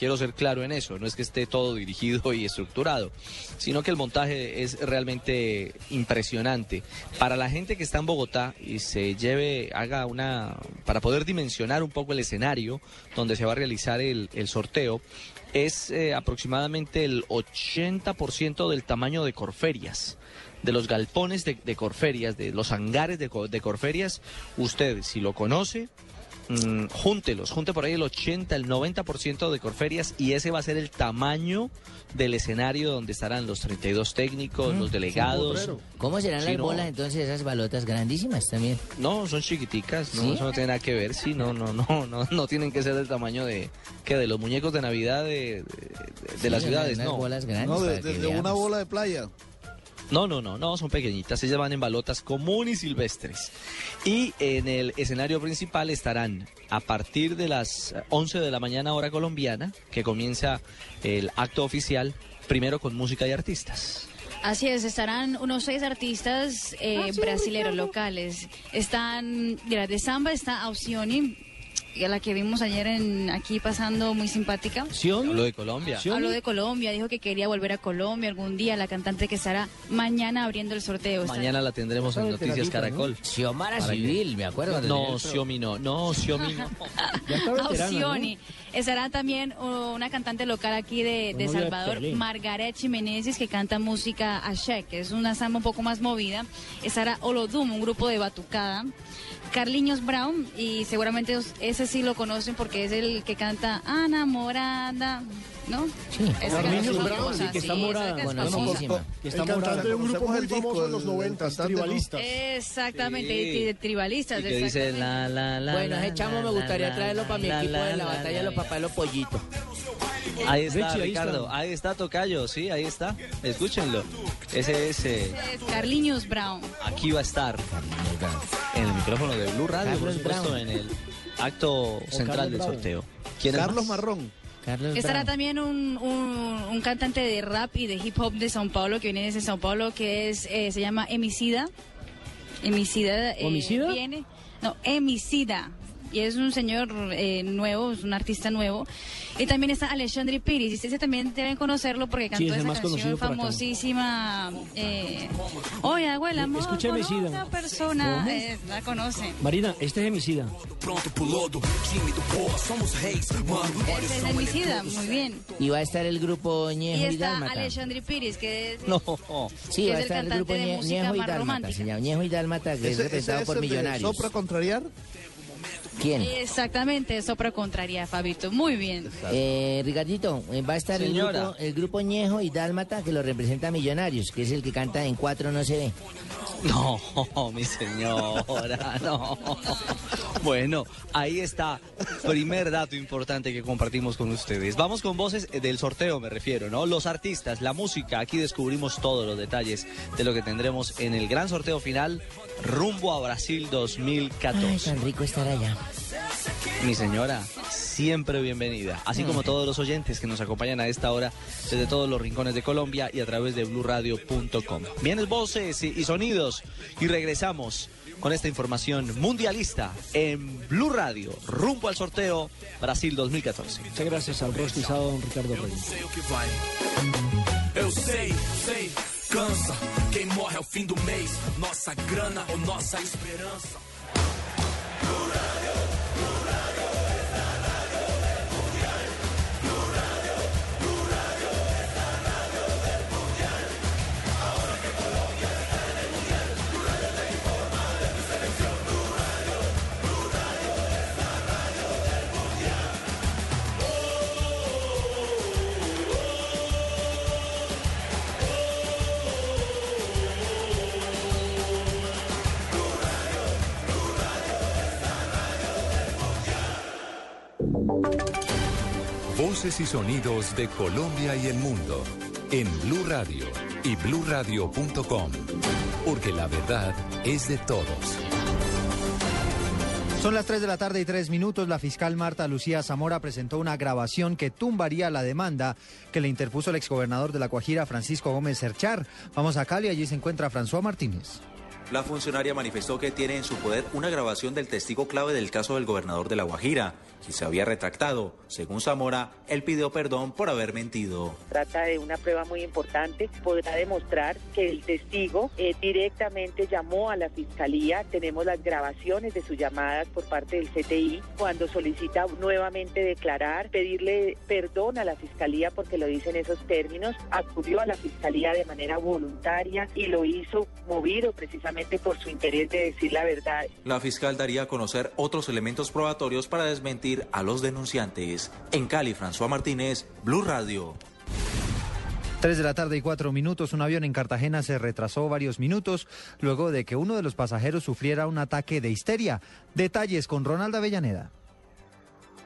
Speaker 5: Quiero ser claro en eso, no es que esté todo dirigido y estructurado, sino que el montaje es realmente impresionante. Para la gente que está en Bogotá y se lleve, haga una, para poder dimensionar un poco el escenario donde se va a realizar el, sorteo, es eh, aproximadamente el 80% del tamaño de Corferias. De los galpones de, de Corferias, de los hangares de, de Corferias, usted, si lo conoce, mm, júntelos, junte por ahí el 80, el 90% de Corferias y ese va a ser el tamaño del escenario donde estarán los 32 técnicos, los delegados.
Speaker 6: ¿Cómo serán
Speaker 5: Sí,
Speaker 6: las
Speaker 5: no.
Speaker 6: bolas entonces esas balotas grandísimas también?
Speaker 5: No, son chiquiticas, no,
Speaker 6: ¿Sí?
Speaker 5: eso no tiene nada que ver, sí, no, no, no, no, no tienen que ser del tamaño de, que de los muñecos de Navidad de, de- de las
Speaker 6: Sí,
Speaker 5: ciudades, no.
Speaker 6: bolas grandes
Speaker 9: No, de, una bola de playa.
Speaker 5: No, no, no, no, son pequeñitas, ellas van en balotas comunes y silvestres. Y en el escenario principal estarán a partir de las 11 de la mañana hora colombiana, que comienza el acto oficial, primero con música y artistas.
Speaker 10: Así es, estarán unos seis artistas eh,
Speaker 7: Ah,
Speaker 10: brasileros locales. Están, mira, de samba está Ausioni, a la que vimos ayer en aquí pasando muy simpática.
Speaker 5: Habló de Colombia.
Speaker 10: Habló de Colombia, dijo que quería volver a Colombia algún día, la cantante que estará mañana abriendo el sorteo. Está-
Speaker 5: Mañana la tendremos en
Speaker 10: Está
Speaker 5: Noticias Caracol.
Speaker 6: Xiomara
Speaker 5: Para que-
Speaker 6: Civil, me acuerdo cuando tenía
Speaker 5: No,
Speaker 6: pro-
Speaker 5: Xiomi no. (laughs) No, Xiomi no.
Speaker 10: Estará también una cantante local aquí de, Salvador. Margaret Jiménez, que canta música Ashek, que es una samba un poco más movida. Estará Olodum, un grupo de batucada. Carliños Brown, y seguramente ese sí lo conocen porque es el que canta Enamorada, ¿no?
Speaker 6: Sí.
Speaker 10: Esa
Speaker 8: Brown, sí, que está morada.
Speaker 10: que es
Speaker 6: Conocidísima.
Speaker 10: famosa.
Speaker 8: Que está el cantante de un grupo muy famoso en los 90, tribalistas.
Speaker 10: Exactamente,
Speaker 5: Sí.
Speaker 10: y de tribalistas.
Speaker 5: Y que dice
Speaker 10: exactamente.
Speaker 5: la, la, la.
Speaker 6: Bueno, ese chamo
Speaker 5: la,
Speaker 6: me gustaría
Speaker 5: la,
Speaker 6: traerlo para mi equipo
Speaker 5: la,
Speaker 6: de la
Speaker 5: la,
Speaker 6: batalla de los papás de los pollitos.
Speaker 5: Ahí está,
Speaker 8: Richie, ahí
Speaker 5: Ricardo.
Speaker 8: está.
Speaker 5: Ahí está Tocayo, sí, ahí está. Escúchenlo. Ese es. eh,
Speaker 10: Es Carliños Brown.
Speaker 5: aquí va a estar. En el micrófono de Blue Radio, por supuesto, en el acto central del sorteo. ¿Quién es
Speaker 9: Carlos? Marrón.
Speaker 6: Carlos
Speaker 10: Estará
Speaker 6: Brown.
Speaker 10: también un, un, un cantante de rap y de hip hop de Sao Paulo que viene desde Sao Paulo que es eh, se llama Emicida. Emicida. eh,
Speaker 7: ¿Homicida?
Speaker 10: Viene, no, Emicida. Y es un señor eh, nuevo, es un artista nuevo. Y también está Alexandre Piris. Y ustedes también deben conocerlo porque cantó
Speaker 7: Sí, es el
Speaker 10: esa
Speaker 7: más
Speaker 10: canción famosísima. Eh, Oye, abuela, amor,
Speaker 7: Escucha
Speaker 10: con
Speaker 7: Emicida.
Speaker 10: otra persona. Eh, la conoce.
Speaker 7: Marina, este es Emicida.
Speaker 10: Ese es Emicida, muy bien.
Speaker 6: Y va a estar el grupo
Speaker 10: Y
Speaker 6: Ñejo y,
Speaker 10: está
Speaker 6: Dálmata.
Speaker 10: Alexandre Piris, que es
Speaker 5: No.
Speaker 6: Sí,
Speaker 10: que
Speaker 6: va a
Speaker 10: es el
Speaker 6: estar el
Speaker 10: cantante
Speaker 6: grupo
Speaker 10: de
Speaker 6: Ñe-
Speaker 10: música
Speaker 6: Ñejo y
Speaker 10: más
Speaker 6: Dálmata.
Speaker 10: romántica.
Speaker 6: Se llama Ñejo y Dálmata, que es
Speaker 9: Ese, ese
Speaker 6: representado
Speaker 9: es
Speaker 6: por
Speaker 9: el
Speaker 6: Millonarios.
Speaker 9: Sopra contrariar.
Speaker 6: ¿Quién?
Speaker 10: Exactamente, Sopra Contraria, Fabito. Muy bien.
Speaker 6: Eh, Ricardito, eh, va a estar el grupo, el grupo Ñejo y Dálmata que lo representa a Millonarios, que es el que canta en cuatro no se ve.
Speaker 5: No, (laughs) mi señora, (laughs) no. Bueno, ahí está. Primer dato importante que compartimos con ustedes. Vamos con voces del sorteo, me refiero, ¿no? Los artistas, la música. Aquí descubrimos todos los detalles de lo que tendremos en el gran sorteo final rumbo a Brasil
Speaker 6: Ay,
Speaker 5: 2014.
Speaker 6: tan rico estar allá.
Speaker 5: Mi señora, siempre bienvenida, así como todos los oyentes que nos acompañan a esta hora desde todos los rincones de Colombia y a través de bluradio.com. Vienes voces y, y sonidos y regresamos con esta información mundialista en Blue Radio, rumbo al sorteo Brasil 2014.
Speaker 7: Muchas gracias al rostizado don Ricardo Reyes.
Speaker 19: Eu sei, sei, cansa. Quem morre ao fim do mês, nossa grana ou nossa esperança.
Speaker 1: Y sonidos de Colombia y el mundo en Blue Radio y bluradio.com, porque la verdad es de todos.
Speaker 20: Son las 3 de la tarde y 3 minutos. La fiscal Marta Lucía Zamora presentó una grabación que tumbaría la demanda que le interpuso el exgobernador de La Guajira, Francisco Gómez Cerchar. Vamos a Cali, allí se encuentra François Martínez.
Speaker 21: La funcionaria manifestó que tiene en su poder una grabación del testigo clave del caso del gobernador de La Guajira, quien se había retractado. Según Zamora, él pidió perdón por haber mentido.
Speaker 22: Trata de una prueba muy importante. Podrá demostrar que el testigo eh, directamente llamó a la fiscalía. Tenemos las grabaciones de sus llamadas por parte del CTI cuando solicita nuevamente declarar, pedirle perdón a la fiscalía porque lo dice en esos términos. Acudió a la fiscalía de manera voluntaria y lo hizo movido precisamente por su interés de decir la verdad.
Speaker 21: La fiscal daría a conocer otros elementos probatorios para desmentir a los denunciantes. En Cali, François Martínez, Blue Radio.
Speaker 20: 3 de la tarde y 4 minutos. Un avión en Cartagena se retrasó varios minutos luego de que uno de los pasajeros sufriera un ataque de histeria. Detalles con Ronald Avellaneda.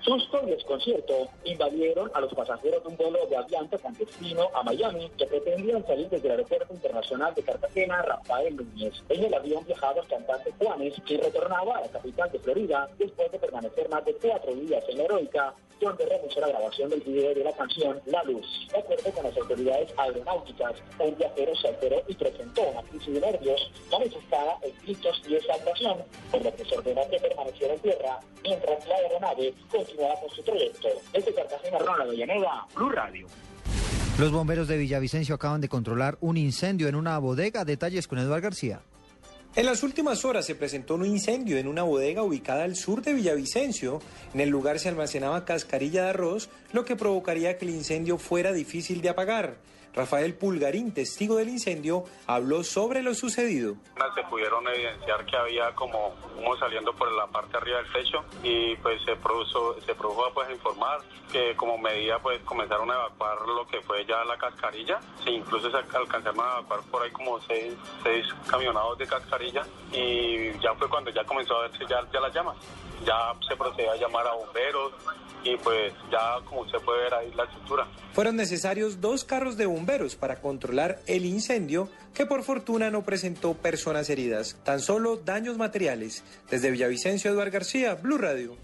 Speaker 23: Susto y desconcierto invadieron a los pasajeros de un vuelo de Avianca con destino a Miami que pretendían salir desde el Aeropuerto Internacional de Cartagena Rafael Núñez. En el avión viajaba el cantante Juanes, que retornaba a la capital de Florida después de permanecer más de cuatro días en heroica, donde renunció la grabación del video de la canción La Luz. De acuerdo con las autoridades aeronáuticas, un viajero se alteró y presentó una crisis de nervios manifestada en gritos y exaltación, por lo que se ordenó que permaneciera en tierra mientras la aeronave su trayecto. Desde Cartagena, Ronald Villaneda, Blue Radio.
Speaker 20: Los bomberos de Villavicencio acaban de controlar un incendio en una bodega. Detalles con Eduardo García.
Speaker 24: En las últimas horas se presentó un incendio en una bodega ubicada al sur de Villavicencio. En el lugar se almacenaba cascarilla de arroz, lo que provocaría que el incendio fuera difícil de apagar. Rafael Pulgarín, testigo del incendio, habló sobre lo sucedido.
Speaker 25: Se pudieron evidenciar que había como humo saliendo por la parte arriba del techo y pues se produjo, se produjo pues informar que como medida pues comenzaron a evacuar lo que fue ya la cascarilla, incluso se alcanzaron a evacuar por ahí como seis, seis camionados de cascarilla y ya fue cuando ya comenzó a verse ya, ya las llamas. Ya se procedió a llamar a bomberos y pues ya como se puede ver ahí la estructura.
Speaker 24: Fueron necesarios dos carros de bomberos para controlar el incendio que por fortuna no presentó personas heridas, tan solo daños materiales. Desde Villavicencio, Eduardo García, Blue Radio.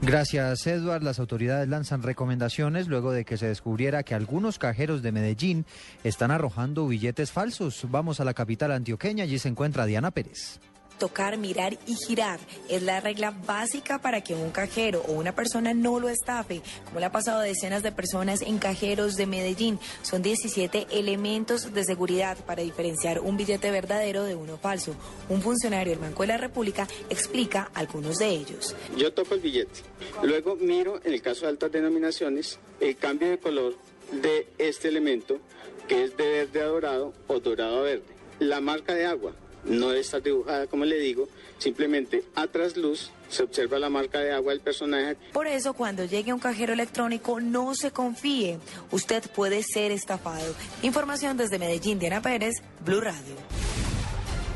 Speaker 20: Gracias, Edward. Las autoridades lanzan recomendaciones luego de que se descubriera que algunos cajeros de Medellín están arrojando billetes falsos. Vamos a la capital antioqueña, allí se encuentra Diana Pérez
Speaker 26: tocar, mirar y girar. Es la regla básica para que un cajero o una persona no lo estafe, como le ha pasado a decenas de personas en cajeros de Medellín. Son 17 elementos de seguridad para diferenciar un billete verdadero de uno falso. Un funcionario del Banco de la República explica algunos de ellos.
Speaker 27: Yo toco el billete, luego miro, en el caso de altas denominaciones, el cambio de color de este elemento, que es de verde a dorado o dorado a verde. La marca de agua, no está dibujada, como le digo, simplemente a trasluz se observa la marca de agua del personaje.
Speaker 26: Por eso, cuando llegue a un cajero electrónico, no se confíe. Usted puede ser estafado. Información desde Medellín, Diana Pérez, Blue Radio.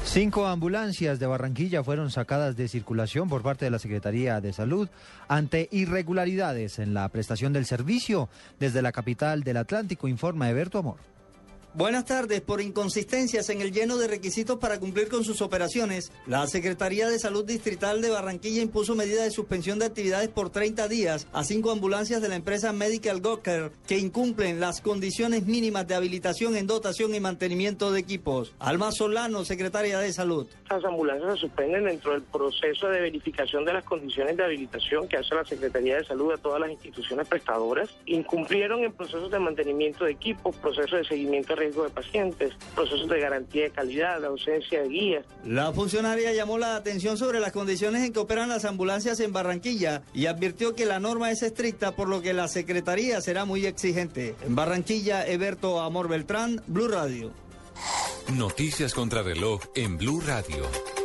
Speaker 20: Cinco ambulancias de Barranquilla fueron sacadas de circulación por parte de la Secretaría de Salud ante irregularidades en la prestación del servicio. Desde la capital del Atlántico informa Eberto Amor.
Speaker 28: Buenas tardes. Por inconsistencias en el lleno de requisitos para cumplir con sus operaciones, la Secretaría de Salud Distrital de Barranquilla impuso medidas de suspensión de actividades por 30 días a cinco ambulancias de la empresa Medical Docker que incumplen las condiciones mínimas de habilitación en dotación y mantenimiento de equipos. Alma Solano, Secretaria de Salud.
Speaker 29: Las ambulancias se suspenden dentro del proceso de verificación de las condiciones de habilitación que hace la Secretaría de Salud a todas las instituciones prestadoras. Incumplieron en procesos de mantenimiento de equipos, procesos de seguimiento riesgo de pacientes, procesos de garantía de calidad, la ausencia de guías.
Speaker 28: La funcionaria llamó la atención sobre las condiciones en que operan las ambulancias en Barranquilla y advirtió que la norma es estricta, por lo que la Secretaría será muy exigente. En Barranquilla, Eberto Amor Beltrán, Blue Radio.
Speaker 1: Noticias contra reloj en Blue Radio.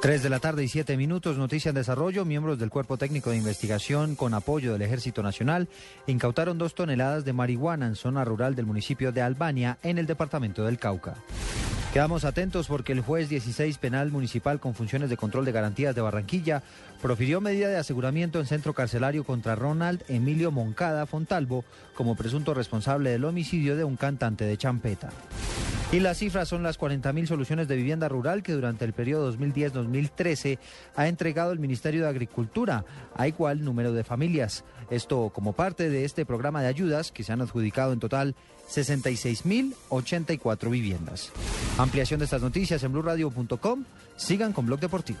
Speaker 20: 3 de la tarde y 7 minutos, noticia en desarrollo. Miembros del Cuerpo Técnico de Investigación con apoyo del Ejército Nacional incautaron dos toneladas de marihuana en zona rural del municipio de Albania, en el departamento del Cauca. Quedamos atentos porque el juez 16 penal municipal con funciones de control de garantías de Barranquilla profirió medida de aseguramiento en centro carcelario contra Ronald Emilio Moncada Fontalvo como presunto responsable del homicidio de un cantante de champeta. Y las cifras son las 40.000 soluciones de vivienda rural que durante el periodo 2010-2013 ha entregado el Ministerio de Agricultura a igual número de familias. Esto como parte de este programa de ayudas que se han adjudicado en total 66.084 viviendas. Ampliación de estas noticias en blurradio.com. Sigan con Blog Deportivo.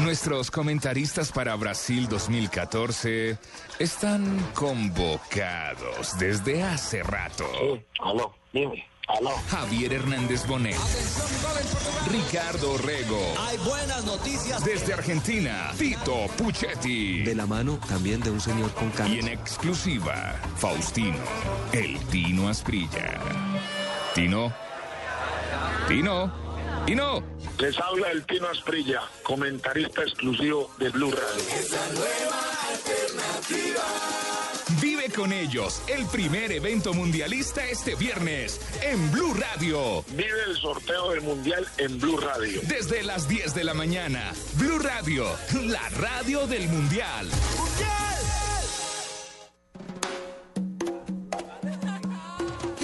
Speaker 13: Nuestros comentaristas para Brasil 2014 están convocados desde hace rato.
Speaker 29: aló, dime, aló.
Speaker 13: Javier Hernández Bonet. Ricardo Rego.
Speaker 30: Hay buenas noticias.
Speaker 13: Desde Argentina, Tito Puchetti.
Speaker 31: De la mano también de un señor con
Speaker 13: Y en exclusiva, Faustino, el Tino Asprilla. Tino. Tino. Tino.
Speaker 29: Les habla el Tino Asprilla, comentarista exclusivo de Blue Radio.
Speaker 13: Vive con ellos el primer evento mundialista este viernes en Blue Radio.
Speaker 29: Vive el sorteo del Mundial en Blue Radio.
Speaker 13: Desde las 10 de la mañana. Blue Radio, la radio del Mundial.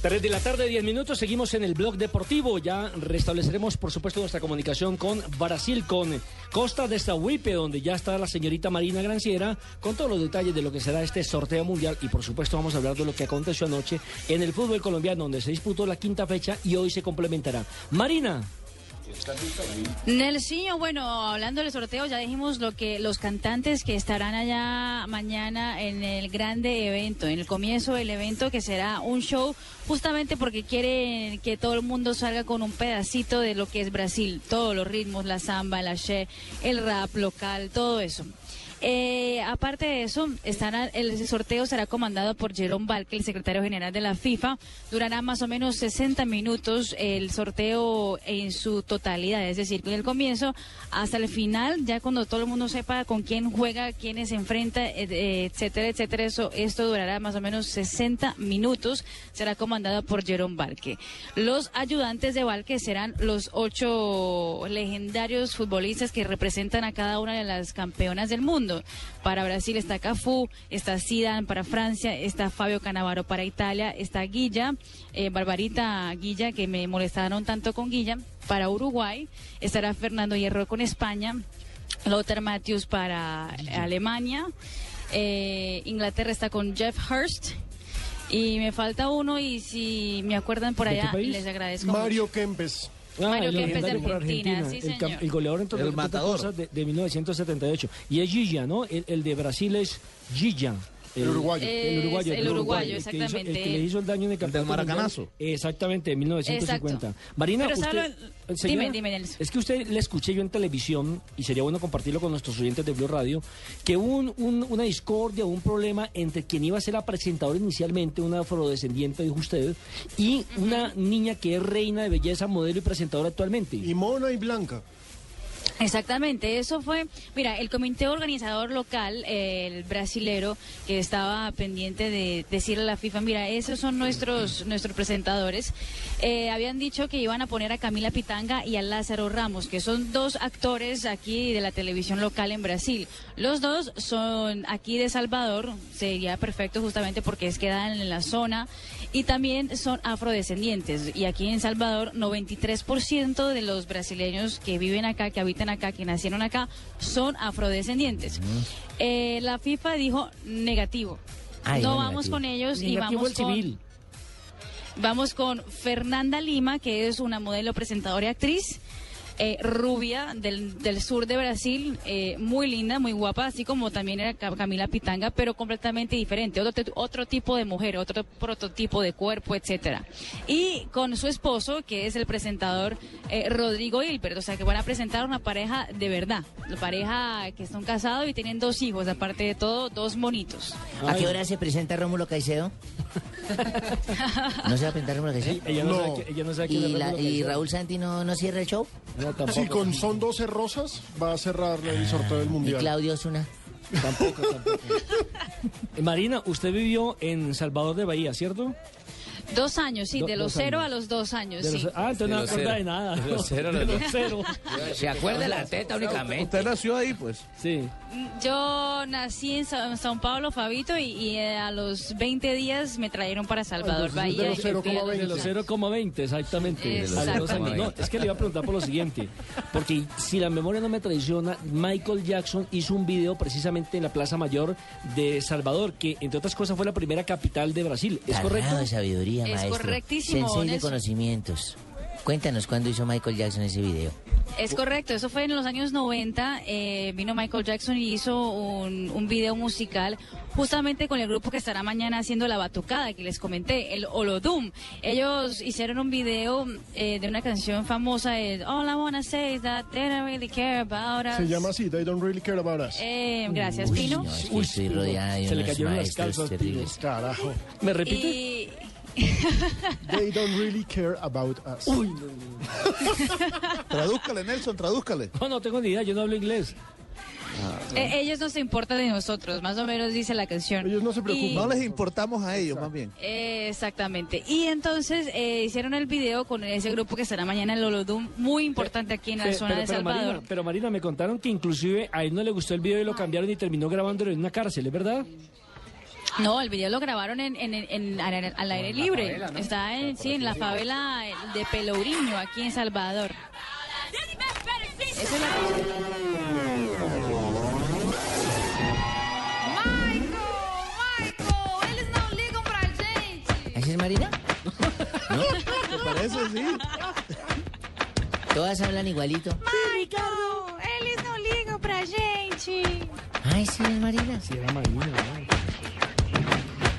Speaker 7: Tres de la tarde, 10 minutos, seguimos en el blog deportivo. Ya restableceremos, por supuesto, nuestra comunicación con Brasil, con Costa de Sahuipe, donde ya está la señorita Marina Granciera, con todos los detalles de lo que será este sorteo mundial. Y por supuesto, vamos a hablar de lo que aconteció anoche en el fútbol colombiano, donde se disputó la quinta fecha y hoy se complementará. Marina.
Speaker 10: Nelsinho, bueno, hablando del sorteo, ya dijimos lo que los cantantes que estarán allá mañana en el grande evento, en el comienzo del evento que será un show justamente porque quieren que todo el mundo salga con un pedacito de lo que es Brasil, todos los ritmos, la samba, el axé, el rap local, todo eso. Eh, aparte de eso, el sorteo será comandado por Jerome Valque, el secretario general de la FIFA. Durará más o menos 60 minutos el sorteo en su totalidad, es decir, desde el comienzo hasta el final, ya cuando todo el mundo sepa con quién juega, quiénes se enfrenta, eh, etcétera, etcétera. Eso, esto durará más o menos 60 minutos. Será comandado por Jerome Valque. Los ayudantes de Valque serán los ocho legendarios futbolistas que representan a cada una de las campeonas del mundo. Para Brasil está Cafú, está Zidane para Francia, está Fabio Canavaro para Italia, está Guilla, eh, Barbarita Guilla, que me molestaron tanto con Guilla, para Uruguay, estará Fernando Hierro con España, Lothar Matthews para Alemania, eh, Inglaterra está con Jeff Hurst. Y me falta uno y si me acuerdan por
Speaker 8: ¿De qué
Speaker 10: allá, les agradezco.
Speaker 8: Mario Kempes.
Speaker 10: Mario Kempes de Argentina, sí,
Speaker 7: el,
Speaker 10: señor.
Speaker 7: cam- el goleador en
Speaker 9: El matador.
Speaker 7: cosas de, de 1978. Y es Gilla, ¿no? El, el de Brasil es Gilla.
Speaker 8: El uruguayo.
Speaker 7: El uruguayo.
Speaker 10: El uruguayo,
Speaker 7: que hizo-
Speaker 10: exactamente.
Speaker 7: el que le hizo el daño en el campeonato
Speaker 9: maracanazo.
Speaker 7: mundial. Exactamente, en 1950.
Speaker 10: Exacto.
Speaker 7: Marina,
Speaker 10: Pero
Speaker 7: usted,
Speaker 10: sabe-
Speaker 7: señora,
Speaker 10: dime, dime, Nelson.
Speaker 7: Es que usted le escuché yo en televisión, y sería bueno compartirlo con nuestros oyentes de Blue Radio, que hubo un, un- una discordia, un problema entre quien iba a ser la presentadora inicialmente, una afrodescendiente, dijo usted, y una niña que es reina de belleza, modelo y presentadora actualmente.
Speaker 8: Y mona y blanca.
Speaker 10: Exactamente, eso fue, mira, el comité organizador local, el brasilero, que estaba pendiente de decirle a la FIFA, mira, esos son nuestros nuestros presentadores, eh, habían dicho que iban a poner a Camila Pitanga y a Lázaro Ramos, que son dos actores aquí de la televisión local en Brasil. Los dos son aquí de Salvador, sería perfecto justamente porque es quedan en la zona y también son afrodescendientes. Y aquí en Salvador, 93% de los brasileños que viven acá, que habitan acá, que nacieron acá, son afrodescendientes. Eh, la FIFA dijo negativo.
Speaker 6: Ay,
Speaker 10: no
Speaker 6: no,
Speaker 10: vamos
Speaker 6: negativo.
Speaker 10: con ellos y vamos
Speaker 7: el
Speaker 10: con...
Speaker 7: civil.
Speaker 10: Vamos con Fernanda Lima, que es una modelo presentadora y actriz. Eh, rubia del, del sur de Brasil, eh, muy linda, muy guapa, así como también era Ca- Camila Pitanga, pero completamente diferente, otro, otro tipo de mujer, otro prototipo de cuerpo, etcétera. Y con su esposo, que es el presentador eh, Rodrigo Hilbert, o sea que van a presentar una pareja de verdad, la pareja que están casados y tienen dos hijos, aparte de todo, dos monitos.
Speaker 6: ¿A qué hora se presenta Rómulo Caicedo? (laughs) ¿No se va a presentar Rómulo Caicedo?
Speaker 7: Ella no sabe que- ella no sabe quién
Speaker 6: ¿Y, la-. Raúl Santi no, no cierra el show?
Speaker 7: No, tampoco.
Speaker 8: Sí, con Son 12 Rosas va a cerrar el sorteo del
Speaker 6: ¿Y
Speaker 8: Mundial.
Speaker 6: Claudio Osuna?
Speaker 7: Tampoco, tampoco. (laughs) Marina, usted vivió en Salvador de Bahía, ¿cierto?
Speaker 10: Dos años, sí,
Speaker 7: Do-
Speaker 10: de los cero
Speaker 7: años.
Speaker 10: a los dos años, sí.
Speaker 7: los- ah, entonces no me acuerda de nada.
Speaker 6: De los cero (laughs) a los
Speaker 7: los cero.
Speaker 6: Se acuerda de la teta únicamente.
Speaker 9: Usted nació ahí, pues.
Speaker 7: Sí.
Speaker 10: Yo nací en Sa- en São Paulo, Fabito, y, y, eh, a los 20 días me trajeron para Salvador
Speaker 7: Entonces,
Speaker 10: Bahía.
Speaker 7: de los
Speaker 10: y fui a
Speaker 7: 0,20, de los 0,20, exactamente.
Speaker 10: 0,20.
Speaker 7: No, es que le iba a preguntar por lo siguiente, porque si la memoria no me traiciona, Michael Jackson hizo un video precisamente en la Plaza Mayor de Salvador, que entre otras cosas fue la primera capital de Brasil. ¿Es correcto?
Speaker 6: de sabiduría,
Speaker 10: Es
Speaker 6: maestro.
Speaker 10: correctísimo,
Speaker 6: Sensei de conocimientos. Cuéntanos cuándo hizo Michael Jackson ese video.
Speaker 10: Es correcto, eso fue en los años 90. eh, vino Michael Jackson y hizo un, un video musical justamente con el grupo que estará mañana haciendo la batucada que les comenté, el Olodum. Ellos hicieron un video eh, de una canción famosa, el All I Wanna Say is That They Don't Really Care About Us.
Speaker 8: Se llama así, They Don't Really Care About Us.
Speaker 10: Eh, gracias,
Speaker 6: Uy,
Speaker 10: Pino.
Speaker 6: no, es que estoy rodeada de
Speaker 8: se le
Speaker 6: unos
Speaker 8: cayeron las calzas. Pino. Carajo.
Speaker 7: ¿Me repite?
Speaker 10: Y
Speaker 8: They don't really care about us.
Speaker 7: Uy, no, no. (laughs)
Speaker 9: Tradúzcale, Nelson, tradúzcale.
Speaker 7: No, no tengo ni idea, yo no hablo inglés.
Speaker 10: eh, ellos no se importan de nosotros, más o menos dice la canción.
Speaker 8: Ellos no se preocupan.
Speaker 10: Y-
Speaker 9: No les importamos a ellos, más bien.
Speaker 10: Eh, Exactamente. Y entonces eh, hicieron el video con ese grupo que estará mañana en Lolodum, muy importante aquí en la zona de Salvador.
Speaker 7: Marina, pero Marina, me contaron que inclusive a él no le gustó el video y lo cambiaron y terminó grabándolo en una cárcel, ¿es verdad?
Speaker 10: No, el video lo grabaron en, en- en- al aire- al aire libre. Está en, sí, en la favela de Pelourinho, aquí en Salvador. Esa es la
Speaker 32: Eles não ligam pra gente.
Speaker 6: ¿Así es Marina? (laughs)
Speaker 9: ¿Te parece? Sí.
Speaker 6: Todas hablan igualito.
Speaker 10: Michael, eles não ligam pra gente.
Speaker 6: Ay, sí es Marina.
Speaker 7: Sí, era Marina.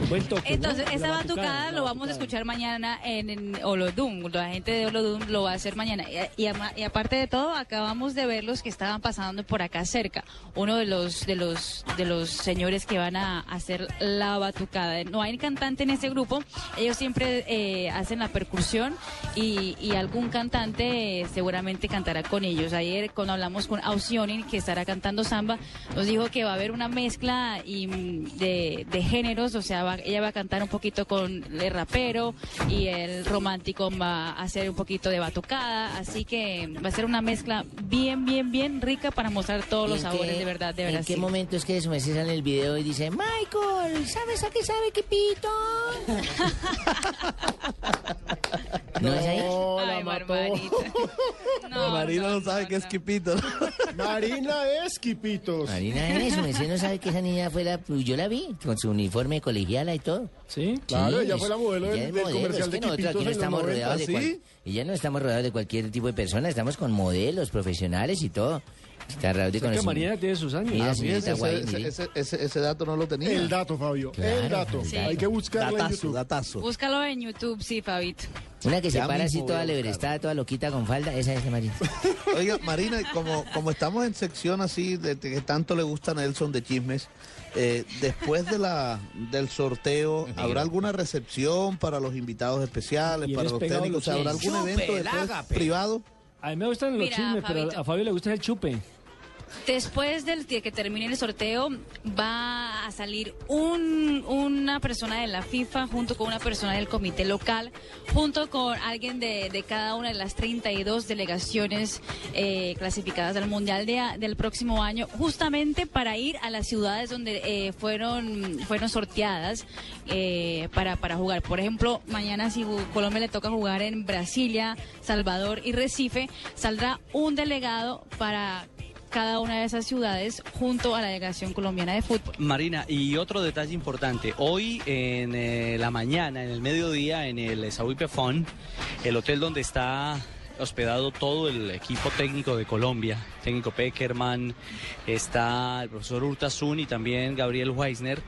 Speaker 7: Buen toque, ¿no?
Speaker 10: Entonces,
Speaker 7: La
Speaker 10: esa
Speaker 7: batucada,
Speaker 10: batucada lo vamos a escuchar mañana en, en Olodum. La gente de Olodum lo va a hacer mañana. Y, y y aparte de todo, acabamos de ver los que estaban pasando por acá cerca. Uno de los de los de los señores que van a hacer la batucada. No hay cantante en ese grupo. Ellos siempre eh, hacen la percusión y, y algún cantante eh, seguramente cantará con ellos. Ayer cuando hablamos con Ausionin, que estará cantando samba, nos dijo que va a haber una mezcla y, mm, de, de géneros, o sea, va- ella va a cantar un poquito con el rapero y el romántico va a hacer un poquito de batucada, así que va a ser una mezcla bien, bien, bien rica para mostrar todos los
Speaker 6: ¿En
Speaker 10: sabores
Speaker 6: qué-
Speaker 10: de verdad de
Speaker 6: ¿En
Speaker 10: Brasil.
Speaker 6: qué momento es que su merced sale en el video y dice, Michael, ¿sabes a qué sabe Kipito? (laughs) ¿No es ahí?
Speaker 10: Ay. (laughs) No,
Speaker 9: Marina no, sabe qué es Quipito. (laughs)
Speaker 8: Marina es Quipitos.
Speaker 6: Marina es, su merced no sabe que esa niña fue la... Yo la vi, con su uniforme y todo.
Speaker 7: ¿Sí?
Speaker 8: Claro, ella fue la modelo del-
Speaker 6: es
Speaker 8: del
Speaker 6: modelo,
Speaker 8: comercial
Speaker 6: es que
Speaker 8: de
Speaker 6: nosotros aquí no estamos
Speaker 8: 90,
Speaker 6: rodeados de y ya no estamos rodeados de cualquier tipo de personas, estamos con modelos profesionales y todo. Está de
Speaker 7: que tiene sus años.
Speaker 6: Mira,
Speaker 9: Ah,
Speaker 6: señorita
Speaker 9: ese,
Speaker 6: Guay,
Speaker 9: ese,
Speaker 6: mire.
Speaker 9: ese, ese- ese dato no lo tenía.
Speaker 8: El dato, Fabio.
Speaker 6: Claro,
Speaker 8: el dato. Hay que buscarlo en
Speaker 9: Datazo,
Speaker 8: YouTube.
Speaker 9: datazo.
Speaker 10: Búscalo en YouTube, sí, Fabito.
Speaker 6: Una que se para así toda lebrestada, toda loquita con falda, esa es de Marina.
Speaker 9: Oiga, Marina, como, como estamos en sección así de, de que tanto le gusta a Nelson de chismes, eh, después de la del sorteo, ¿habrá alguna recepción para los invitados especiales, para los técnicos? O sea, ¿Habrá algún evento después privado?
Speaker 7: A mí me gustan los
Speaker 10: Mira,
Speaker 7: chismes, pero a Fabio le gusta el chupe.
Speaker 10: Después del que termine el sorteo, va a salir un- una persona de la FIFA junto con una persona del comité local, junto con alguien de, cada una de las 32 delegaciones eh, clasificadas al Mundial de del próximo año, justamente para ir a las ciudades donde eh, fueron, fueron sorteadas eh, para, para jugar. Por ejemplo, mañana si Colombia le toca jugar en Brasilia, Salvador y Recife, saldrá un delegado para cada una de esas ciudades junto a la delegación colombiana de fútbol.
Speaker 5: Marina, y otro detalle importante, hoy en eh, la mañana, en el mediodía, en el Saúl Pefón, el hotel donde está hospedado todo el equipo técnico de Colombia, técnico Peckerman, está el profesor Urtasun y también Gabriel Weisner,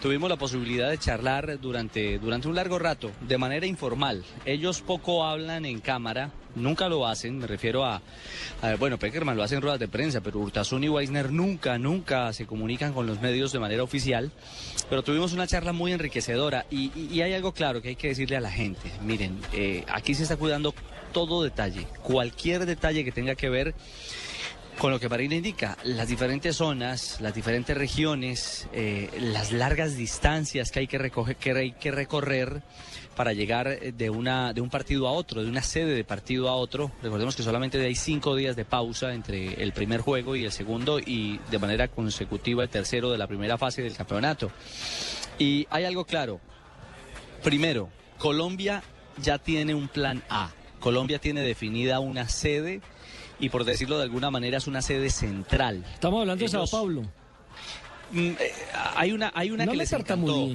Speaker 5: tuvimos la posibilidad de charlar durante, durante un largo rato, de manera informal. Ellos poco hablan en cámara, nunca lo hacen, me refiero a, bueno, Peckerman lo hace en ruedas de prensa, pero Urtasun y Weisner nunca, nunca se comunican con los medios de manera oficial, pero tuvimos una charla muy enriquecedora y hay algo claro que hay que decirle a la gente, miren, eh, aquí se está cuidando todo detalle, cualquier detalle que tenga que ver Con lo que Marina indica, las diferentes zonas, las diferentes regiones, eh, las largas distancias que hay que, recoger, que hay que recorrer para llegar de, una, de un partido a otro, de una sede de partido a otro. Recordemos que solamente hay cinco días de pausa entre el primer juego y el segundo y de manera consecutiva el tercero de la primera fase del campeonato. Y hay algo claro. Primero, Colombia ya tiene un plan A. Colombia tiene definida una sede y por decirlo de alguna manera es una sede central.
Speaker 7: Estamos hablando de Sao Paulo.
Speaker 5: Mm, eh, hay una, hay una
Speaker 7: No
Speaker 5: que les encantó.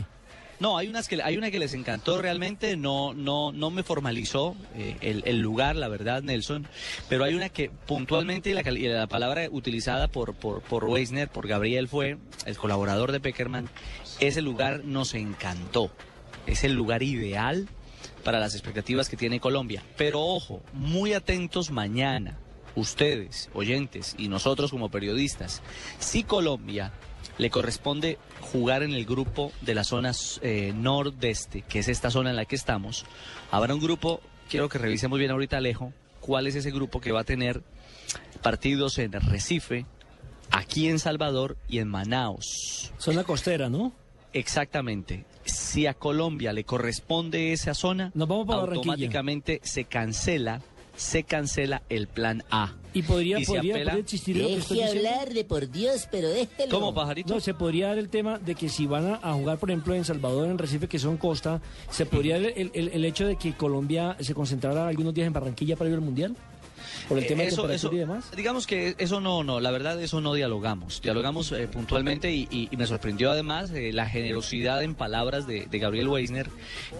Speaker 5: No, hay unas que hay una que les encantó realmente, no, no, no me formalizó eh, el, el lugar, la verdad, Nelson, pero hay una que puntualmente la, la palabra utilizada por, por, por Weisner, por Gabriel fue el colaborador de Peckerman, ese lugar nos encantó, es el lugar ideal para las expectativas que tiene Colombia. Pero ojo, muy atentos mañana, ustedes, oyentes, y nosotros como periodistas, si Colombia le corresponde jugar en el grupo de la zona eh, nordeste, que es esta zona en la que estamos, habrá un grupo, quiero que revisemos bien ahorita Alejo, cuál es ese grupo que va a tener partidos en Recife, aquí en Salvador y en Manaos.
Speaker 7: Zona costera, ¿no?
Speaker 5: Exactamente. Si a Colombia le corresponde esa zona,
Speaker 7: para
Speaker 5: automáticamente se cancela, se cancela el plan A.
Speaker 7: Y podría,
Speaker 5: Y
Speaker 7: podría,
Speaker 5: apela-
Speaker 7: podría existir lo que estoy diciendo.
Speaker 6: de por Dios, pero déjelo.
Speaker 5: ¿Cómo, pajarito?
Speaker 7: No, se podría dar el tema de que si van a, a jugar, por ejemplo, en Salvador, en Recife, que son costa, se podría dar el, el- el hecho de que Colombia se concentrara algunos días en Barranquilla para ir al Mundial. Por el tema de
Speaker 5: Eso- eso-
Speaker 7: y demás.
Speaker 5: Digamos que eso no, no, la verdad eso no dialogamos. Dialogamos eh, puntualmente y, y- y me sorprendió además eh, la generosidad en palabras de, de Gabriel Weisner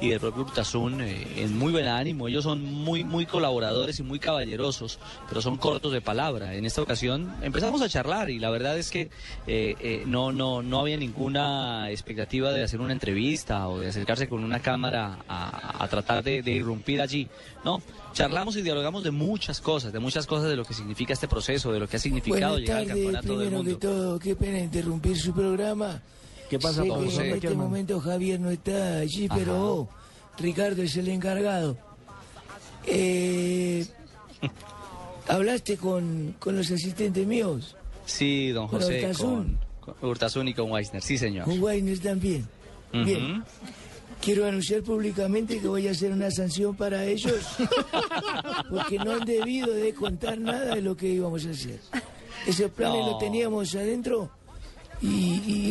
Speaker 5: y del propio Urtasun eh, en muy buen ánimo. Ellos son muy, muy colaboradores y muy caballerosos, pero son cortos de palabra. En esta ocasión empezamos a charlar y la verdad es que eh, eh, no, no, no había ninguna expectativa de hacer una entrevista o de acercarse con una cámara a, a tratar de, de irrumpir allí. No, charlamos y dialogamos de muchas cosas, de muchas cosas de lo que significa este proceso, de lo que ha significado
Speaker 33: Buenas
Speaker 5: llegar al
Speaker 33: tardes,
Speaker 5: campeonato del
Speaker 33: primero que
Speaker 5: mundo.
Speaker 33: todo, qué pena interrumpir su programa.
Speaker 7: ¿Qué pasa,
Speaker 33: sé
Speaker 7: Pablo?
Speaker 33: que en
Speaker 7: José?
Speaker 33: este momento Javier no está allí, pero oh, Ricardo es el encargado. Eh, (laughs) ¿Hablaste con, con los asistentes míos?
Speaker 5: Sí, don
Speaker 33: Con
Speaker 5: José,
Speaker 33: Urtasun.
Speaker 5: con, con Urtasun y con Weisner, sí señor.
Speaker 33: Con Waynes también. Bien. Quiero anunciar públicamente que voy a hacer una sanción para ellos (laughs) porque no han debido de contar nada de lo que íbamos a hacer. Esos planes
Speaker 5: No.
Speaker 33: los teníamos adentro y,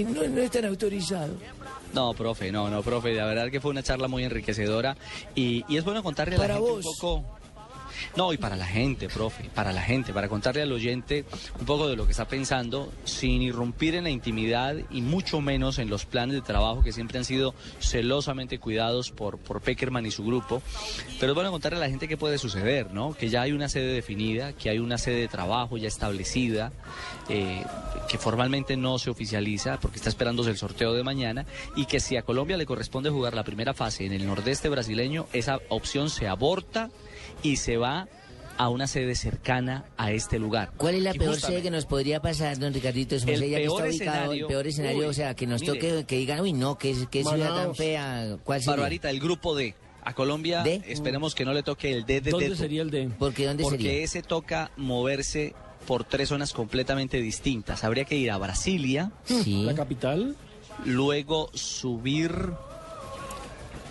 Speaker 33: y no, no están autorizados.
Speaker 5: No, profe, no, no, profe, la verdad que fue una charla muy enriquecedora y, y es bueno contarle a la
Speaker 33: Para
Speaker 5: gente
Speaker 33: vos.
Speaker 5: un poco... No, y para la gente, profe, para la gente, para contarle al oyente un poco de lo que está pensando sin irrumpir en la intimidad y mucho menos en los planes de trabajo que siempre han sido celosamente cuidados por, Peckerman y su grupo. Pero es bueno contarle a la gente qué puede suceder, ¿no? Que ya hay una sede definida, que hay una sede de trabajo ya establecida, eh, que formalmente no se oficializa porque está esperándose el sorteo de mañana y que si a Colombia le corresponde jugar la primera fase en el nordeste brasileño, esa opción se aborta y se va a una sede cercana a este lugar.
Speaker 6: ¿Cuál es la
Speaker 5: Y
Speaker 6: peor
Speaker 5: justamente-
Speaker 6: sede que nos podría pasar, don Ricardito?
Speaker 5: El
Speaker 6: ya que está
Speaker 5: peor
Speaker 6: ubicado, el
Speaker 5: escenario-
Speaker 6: peor escenario,
Speaker 5: Uy,
Speaker 6: o sea, que nos
Speaker 5: mire.
Speaker 6: toque, que digan, uy, no, qué, qué ciudad tan fea. ¿Cuál sería?
Speaker 5: Barbarita, el grupo D. A Colombia
Speaker 6: ¿D?
Speaker 5: esperemos que no le toque el D de
Speaker 7: ¿Dónde sería el D?
Speaker 6: Porque ¿dónde
Speaker 5: Porque
Speaker 6: sería?
Speaker 5: ese toca moverse por tres zonas completamente distintas. Habría que ir a Brasilia,
Speaker 6: Sí.
Speaker 7: La capital.
Speaker 5: luego subir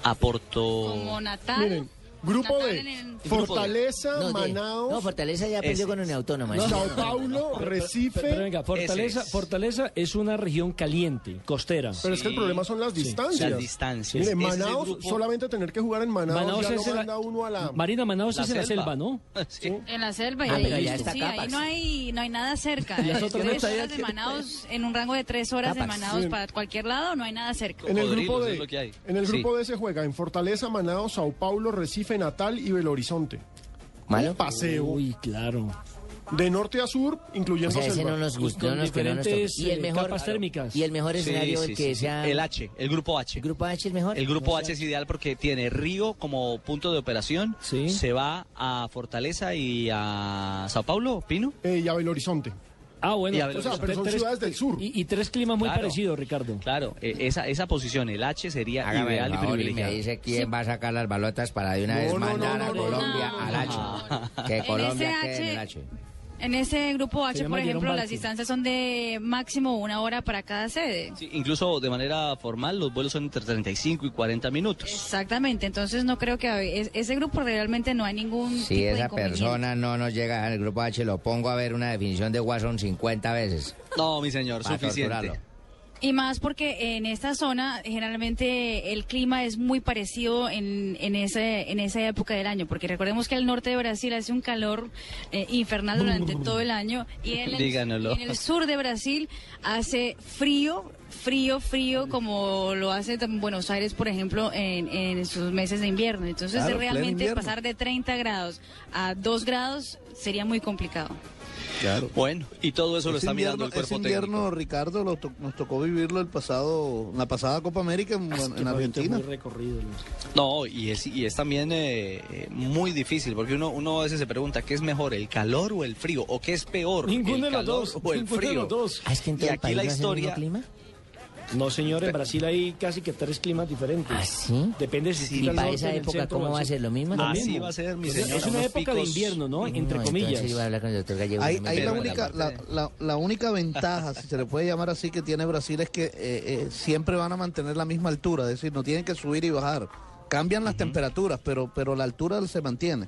Speaker 5: a Porto...
Speaker 10: Como Natal.
Speaker 8: Miren, grupo
Speaker 10: el-
Speaker 8: Fortaleza,
Speaker 6: No, de-
Speaker 8: Manaos,
Speaker 6: No, Fortaleza ya perdió con Unión Autónoma.
Speaker 8: Sao
Speaker 6: sí.
Speaker 8: Paulo,
Speaker 7: Pero,
Speaker 8: Recife.
Speaker 7: pero venga, Fortaleza,
Speaker 5: Ese es.
Speaker 7: Fortaleza es una región caliente, costera.
Speaker 8: Pero es que el problema son las distancias.
Speaker 5: Las distancias.
Speaker 8: Mire,
Speaker 5: Ese
Speaker 8: Manaos,
Speaker 5: grupo-
Speaker 8: solamente tener que jugar en Manaos,
Speaker 7: Manaos
Speaker 8: ya lo manda uno a la...
Speaker 7: Marina Manaos
Speaker 5: La
Speaker 7: es en la
Speaker 5: selva.
Speaker 7: ¿no? (laughs)
Speaker 5: Sí.
Speaker 10: En la selva, y
Speaker 6: Ah,
Speaker 10: ahí,
Speaker 6: pero ya está
Speaker 10: sí, ahí no hay, no hay nada cerca. (laughs)
Speaker 7: Las otras
Speaker 10: tres
Speaker 7: no está
Speaker 10: horas de Manaus, en un rango de tres horas de
Speaker 6: Capas.
Speaker 10: Manaus
Speaker 8: Sí.
Speaker 10: para cualquier lado, no hay nada cerca.
Speaker 8: En el grupo
Speaker 5: Cocodrilos,
Speaker 8: D,
Speaker 5: es lo que hay.
Speaker 8: en el
Speaker 5: Sí.
Speaker 8: grupo D se juega en Fortaleza, Manaos, Sao Paulo, Recife, Natal y Belo Horizonte.
Speaker 6: ¿Malo?
Speaker 8: Un paseo
Speaker 7: Uy, claro.
Speaker 8: de norte a sur,
Speaker 6: O
Speaker 8: incluyendo
Speaker 6: sea, ese
Speaker 8: selva.
Speaker 6: no nos gustó, no nos
Speaker 7: diferentes,
Speaker 6: Y el
Speaker 7: eh,
Speaker 6: mejor,
Speaker 7: capas térmicas.
Speaker 6: y el mejor escenario,
Speaker 5: sí,
Speaker 6: el que
Speaker 5: sí.
Speaker 6: sea...
Speaker 5: El H, el grupo H.
Speaker 6: ¿El grupo H es mejor?
Speaker 5: El grupo
Speaker 7: O
Speaker 5: H
Speaker 7: sea-
Speaker 5: es ideal porque tiene Río como punto de operación.
Speaker 7: Sí.
Speaker 5: Se va a Fortaleza y a Sao Paulo, Pino.
Speaker 8: Eh, y a Belo Horizonte.
Speaker 7: Ah, bueno.
Speaker 5: Y a Belo
Speaker 8: O sea, pero son
Speaker 7: tres-
Speaker 8: ciudades del sur.
Speaker 7: Y, y tres climas muy
Speaker 5: Claro.
Speaker 7: parecidos, Ricardo.
Speaker 5: Claro, eh, esa, esa posición, el H sería ideal y privilegiado.
Speaker 6: quién va a sacar las balotas para de una
Speaker 8: No,
Speaker 6: vez mandar
Speaker 8: no,
Speaker 6: a
Speaker 8: no,
Speaker 6: Colombia
Speaker 10: no,
Speaker 6: al
Speaker 10: no.
Speaker 6: H. Que
Speaker 10: En
Speaker 6: Colombia quede en el
Speaker 10: H. En ese grupo H, por ejemplo, las distancias son de máximo una hora para cada sede.
Speaker 5: Sí, incluso de manera formal los vuelos son entre 35 y 40 minutos.
Speaker 10: Exactamente, entonces no creo que ese grupo realmente no hay ningún
Speaker 6: Si
Speaker 10: tipo
Speaker 6: esa persona no nos llega al grupo H, lo pongo a ver una definición de Watson 50 veces.
Speaker 5: No, mi señor,
Speaker 6: Para
Speaker 5: suficiente.
Speaker 6: torturarlo.
Speaker 10: Y más porque en esta zona generalmente el clima es muy parecido en, en, ese, en esa época del año, porque recordemos que el norte de Brasil hace un calor eh, infernal durante (laughs) todo el año y en el, en el sur de Brasil hace frío, frío, frío como lo hace Buenos Aires, por ejemplo, en, en sus meses de invierno. Entonces
Speaker 9: Claro,
Speaker 10: realmente
Speaker 9: invierno.
Speaker 10: pasar de 30 grados a 2 grados sería muy complicado.
Speaker 9: Claro.
Speaker 5: Bueno, y todo eso lo
Speaker 9: Ese
Speaker 5: está mirando el
Speaker 9: invierno-
Speaker 5: cuerpo
Speaker 9: ese invierno,
Speaker 5: técnico.
Speaker 9: Ricardo, lo to- nos tocó vivirlo el pasado, la pasada Copa América en, en Argentina.
Speaker 7: recorrido.
Speaker 5: No, y es, y es también eh, muy difícil, porque uno, uno a veces se pregunta, ¿qué es mejor, el calor o el frío? ¿O qué es peor,
Speaker 7: Ninguno
Speaker 5: el
Speaker 7: de los
Speaker 5: calor
Speaker 7: dos,
Speaker 5: o el
Speaker 7: ninguno de
Speaker 5: frío?
Speaker 7: los dos.
Speaker 6: Ah, es que en
Speaker 5: y aquí la historia...
Speaker 6: clima.
Speaker 7: No, señor, en Brasil hay casi que tres climas diferentes. ¿Ah,
Speaker 6: sí?
Speaker 7: Depende si
Speaker 6: ¿Y
Speaker 7: está al
Speaker 6: para
Speaker 7: norte,
Speaker 6: esa época
Speaker 7: centro
Speaker 6: cómo va a ser? ¿Lo mismo?
Speaker 7: Lo
Speaker 5: Así
Speaker 7: mismo.
Speaker 5: va a ser, mi
Speaker 7: Es-
Speaker 5: señor,
Speaker 7: Es una época de invierno, ¿no? Entre
Speaker 6: No,
Speaker 7: comillas.
Speaker 6: yo voy a hablar con el doctor Gallego.
Speaker 9: Ahí,
Speaker 6: no me
Speaker 9: ahí la única, la, la- la única ventaja, si se le puede llamar así, que tiene Brasil es que eh, eh, siempre van a mantener la misma altura, es decir, no tienen que subir y bajar. Cambian las temperaturas, pero, pero la altura se mantiene.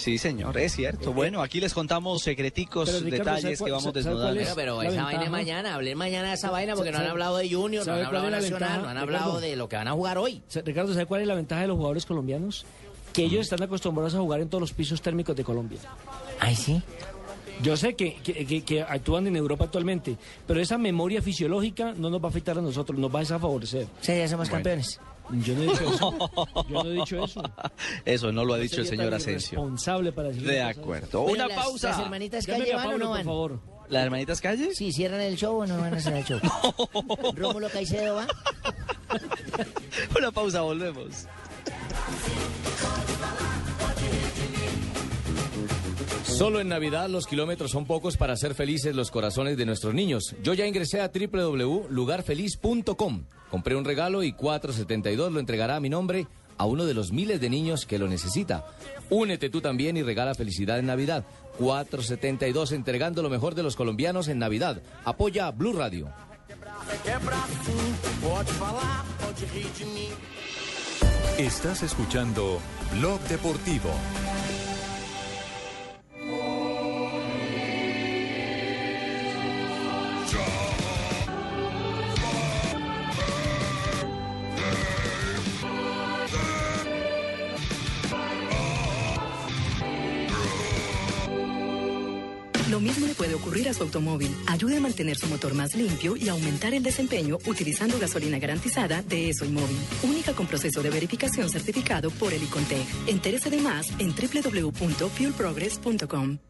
Speaker 5: Sí, señor, es cierto. Bueno, aquí les contamos secreticos,
Speaker 7: Pero, Ricardo, ¿sabe
Speaker 5: detalles
Speaker 7: cuál-
Speaker 5: que vamos desnudando.
Speaker 7: es
Speaker 6: Pero, esa
Speaker 7: ventaja?
Speaker 6: vaina es mañana, hablé mañana de esa vaina porque no han
Speaker 7: ¿Sabe-
Speaker 6: hablado de Junior, no han hablado de Nacional,
Speaker 7: ventaja,
Speaker 6: no han
Speaker 7: Ricardo?
Speaker 6: hablado de lo que van a jugar hoy.
Speaker 7: Ricardo, ¿sabe cuál es la ventaja de los jugadores colombianos? Que ellos están acostumbrados a jugar en todos los pisos térmicos de Colombia.
Speaker 6: Ay, sí.
Speaker 7: Yo sé que, que- que- que actúan en Europa actualmente, pero esa memoria fisiológica no nos va a afectar a nosotros, nos va a favorecer.
Speaker 6: Sea, ya somos campeones.
Speaker 7: Yo no he dicho eso. Yo no he dicho (laughs) eso.
Speaker 5: Eso no lo ha dicho el señor Asensio.
Speaker 7: irresponsable para decir
Speaker 5: De acuerdo. Una
Speaker 6: las-
Speaker 5: pausa.
Speaker 6: ¿Las hermanitas calle van o
Speaker 7: Pablo,
Speaker 6: no
Speaker 7: por
Speaker 6: van?
Speaker 7: favor.
Speaker 5: ¿Las hermanitas calles?
Speaker 6: Sí, cierran el show o no van a hacer el show. (laughs) Rómulo Caicedo va.
Speaker 5: Una pausa, volvemos.
Speaker 12: Solo en Navidad los kilómetros son pocos para hacer felices los corazones de nuestros niños. Yo ya ingresé a www.lugarfeliz.com. Compré un regalo y 472 lo entregará a mi nombre a uno de los miles de niños que lo necesita. Únete tú también y regala felicidad en Navidad. 472 entregando lo mejor de los colombianos en Navidad. Apoya a Blue Radio.
Speaker 1: Estás escuchando Blog Deportivo.
Speaker 34: Lo mismo le puede ocurrir a su automóvil. Ayude a mantener su motor más limpio y aumentar el desempeño utilizando gasolina garantizada de ESO y Móvil. Única con proceso de verificación certificado por el Icontec. Entérese de más en www.fuelprogress.com.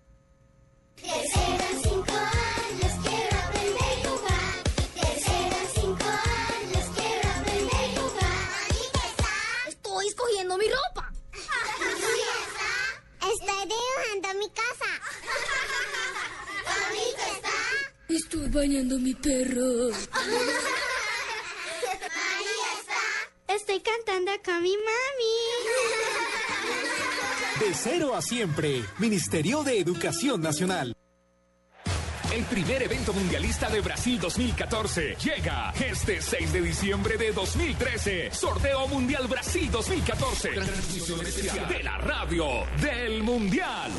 Speaker 33: Bañando mi perro.
Speaker 35: Estoy cantando con mi mami.
Speaker 36: De cero a siempre, Ministerio de Educación Nacional.
Speaker 13: El primer evento mundialista de Brasil 2014 llega este 6 de diciembre de 2013. Sorteo Mundial Brasil 2014. Transmisión especial de la radio del Mundial.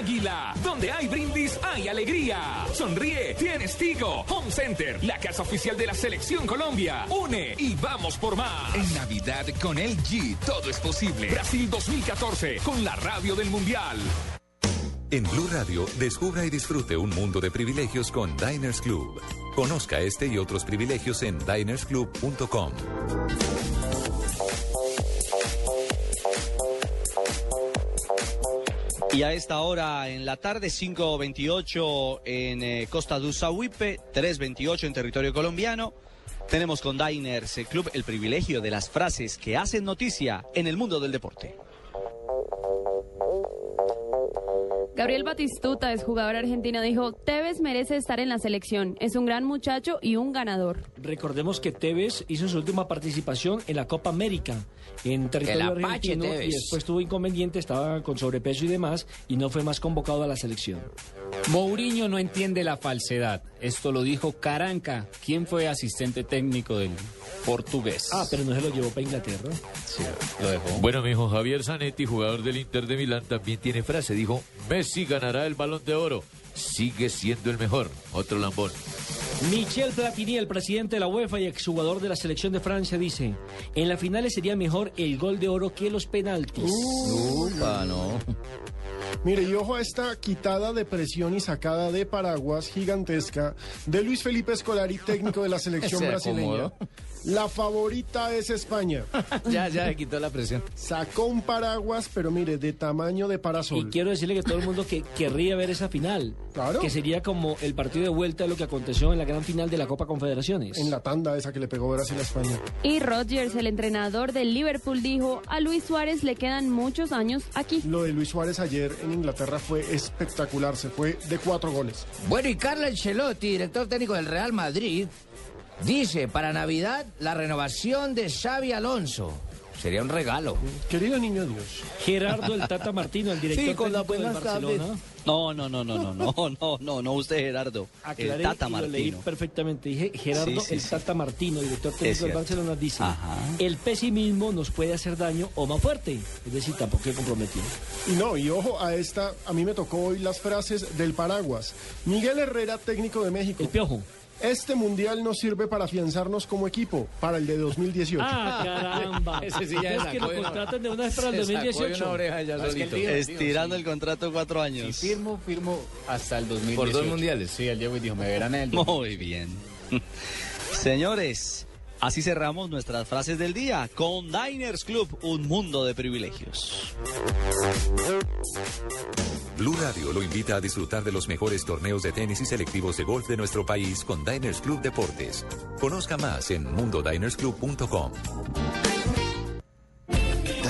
Speaker 13: Águila, donde hay brindis, hay alegría. Sonríe, tienes Tigo. Home Center, la casa oficial de la Selección Colombia. Une y vamos por más. En Navidad con LG todo es posible. Brasil 2014 con la radio del Mundial.
Speaker 1: En Blue Radio, descubra y disfrute un mundo de privilegios con Diners Club. Conozca este y otros privilegios en dinersclub.com.
Speaker 5: Y a esta hora en la tarde, 5.28 en eh, Costa do Sauipe, 3.28 en territorio colombiano. Tenemos con Diners eh, Club el privilegio de las frases que hacen noticia en el mundo del deporte.
Speaker 37: Gabriel Batistuta, es jugador argentino, dijo, Tevez merece estar en la selección, es un gran muchacho y un ganador.
Speaker 7: Recordemos que Tevez hizo su última participación en la Copa América en territorio
Speaker 6: Apache
Speaker 7: argentino
Speaker 6: Tevez.
Speaker 7: y después tuvo inconveniente, estaba con sobrepeso y demás y no fue más convocado a la selección.
Speaker 38: Mourinho no entiende la falsedad. Esto lo dijo Caranca, quien fue asistente técnico del portugués.
Speaker 7: Ah, pero no se lo llevó para Inglaterra.
Speaker 38: Sí, lo dejó.
Speaker 39: Bueno, mi hijo Javier Zanetti, jugador del Inter de Milán, también tiene frase. Dijo, Messi ganará el balón de oro. Sigue siendo el mejor. Otro lambón.
Speaker 7: Michel Platini, el presidente de la UEFA y exjugador de la selección de Francia, dice, en las finales sería mejor el gol de oro que los penaltis.
Speaker 12: Upa, no.
Speaker 8: Mire, y ojo a esta quitada de presión y sacada de paraguas gigantesca de Luis Felipe Escolari, técnico de la selección (laughs)
Speaker 12: Se
Speaker 8: brasileña.
Speaker 12: acomodó.
Speaker 8: La favorita es España. (laughs)
Speaker 12: ya, ya se quitó la presión.
Speaker 8: Sacó un paraguas, pero mire, de tamaño de parasol.
Speaker 7: Y quiero decirle que todo el mundo que querría ver esa final,
Speaker 8: Claro.
Speaker 7: que sería como el partido de vuelta de lo que aconteció en la gran final de la Copa Confederaciones.
Speaker 8: En la tanda esa que le pegó Brasil a España.
Speaker 37: Y Rodgers, el entrenador del Liverpool, dijo, a Luis Suárez le quedan muchos años aquí.
Speaker 8: Lo de Luis Suárez ayer en Inglaterra fue espectacular, se fue de cuatro goles.
Speaker 6: Bueno, y Carlo Ancelotti, director técnico del Real Madrid, dice para Navidad la renovación de Xavi Alonso. Sería un regalo.
Speaker 8: Querido niño Dios.
Speaker 7: Gerardo el Tata Martino, el director
Speaker 6: Sí, con las
Speaker 7: técnico del
Speaker 6: buenas tardes.
Speaker 7: Barcelona.
Speaker 5: No, no, no, no, no, no, no, no, no, usted Gerardo.
Speaker 7: Aclaré
Speaker 5: el Tata
Speaker 7: y lo leí
Speaker 5: Martino.
Speaker 7: perfectamente. Dije Gerardo
Speaker 5: Sí, sí,
Speaker 7: el
Speaker 5: sí.
Speaker 7: Tata Martino, director técnico del. Barcelona, dice
Speaker 5: Ajá.
Speaker 7: el pesimismo nos puede hacer daño o más fuerte. Es decir, tampoco se comprometió.
Speaker 8: Y no, y ojo a esta, a mí me tocó hoy las frases del paraguas. Miguel Herrera, técnico de México. El
Speaker 7: piojo.
Speaker 8: Este mundial nos sirve para afianzarnos como equipo para el de 2018.
Speaker 7: Ah, caramba. (laughs)
Speaker 12: Ese sí ya
Speaker 7: es que lo contraten de una vez para el (laughs)
Speaker 12: Se sacó de
Speaker 7: 2018.
Speaker 12: una oreja ya
Speaker 38: Es que el
Speaker 12: solito.
Speaker 38: tío-
Speaker 5: Estirando el contrato cuatro años.
Speaker 38: Si firmo, firmo hasta el 2018.
Speaker 12: Por dos mundiales.
Speaker 38: Sí, el Diego dijo, me verán en el
Speaker 5: Muy bien. (laughs) Señores, así cerramos nuestras frases del día con Diners Club, un mundo de privilegios.
Speaker 1: Blue Radio lo invita a disfrutar de los mejores torneos de tenis y selectivos de golf de nuestro país con Diners Club Deportes. Conozca más en mundodinersclub.com.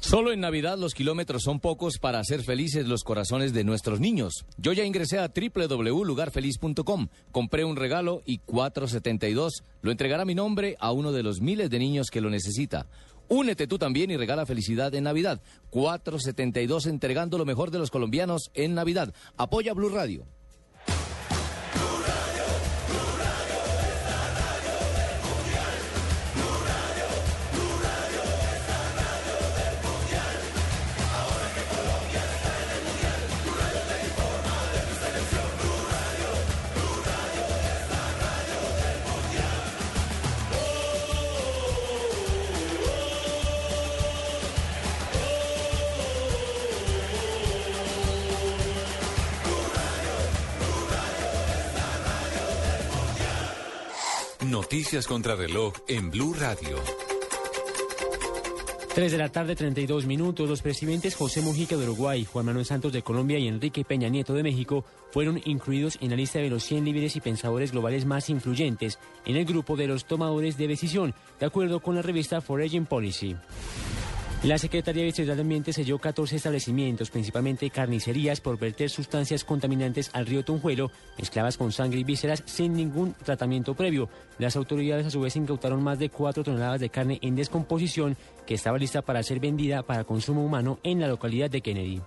Speaker 12: Solo en Navidad los kilómetros son pocos para hacer felices los corazones de nuestros niños. Yo ya ingresé a www.lugarfeliz.com, compré un regalo y 472 lo entregará mi nombre a uno de los miles de niños que lo necesita. Únete tú también y regala felicidad en Navidad. 472 entregando lo mejor de los colombianos en Navidad. Apoya Blue Radio.
Speaker 1: Noticias contra reloj en Blue Radio.
Speaker 40: 3 de la tarde, 32 minutos. Los presidentes José Mujica de Uruguay, Juan Manuel Santos de Colombia y Enrique Peña Nieto de México fueron incluidos en la lista de los 100 líderes y pensadores globales más influyentes en el grupo de los tomadores de decisión, de acuerdo con la revista Foreign Policy. La Secretaría de Seguridad del Ambiente selló 14 establecimientos, principalmente carnicerías, por verter sustancias contaminantes al río Tunjuelo, mezcladas con sangre y vísceras sin ningún tratamiento previo. Las autoridades a su vez incautaron más de 4 toneladas de carne en descomposición que estaba lista para ser vendida para consumo humano en la localidad de Kennedy.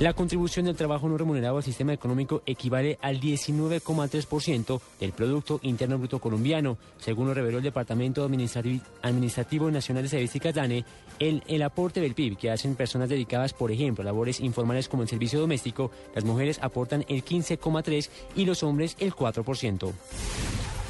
Speaker 40: La contribución del trabajo no remunerado al sistema económico equivale al 19,3% del Producto Interno Bruto colombiano, según lo reveló el Departamento Administrati- Administrativo Nacional de Estadísticas DANE. El, el aporte del PIB que hacen personas dedicadas, por ejemplo, a labores informales como el servicio doméstico, las mujeres aportan el 15,3% y los hombres el 4%.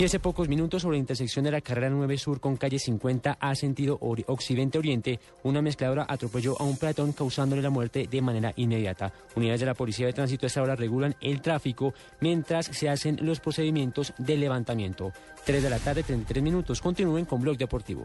Speaker 40: Y hace pocos minutos sobre la intersección de la carrera 9 Sur con calle 50 a sentido ori- occidente-oriente, una mezcladora atropelló a un peatón causándole la muerte de manera inmediata. Unidades de la Policía de Tránsito a esta hora regulan el tráfico mientras se hacen los procedimientos de levantamiento. 3 de la tarde, 33 minutos. Continúen con Blog Deportivo.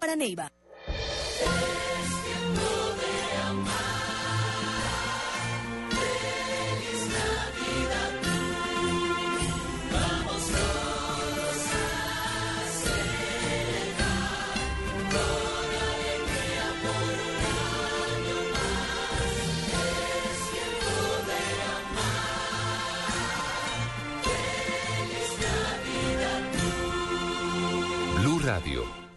Speaker 41: para Neiva.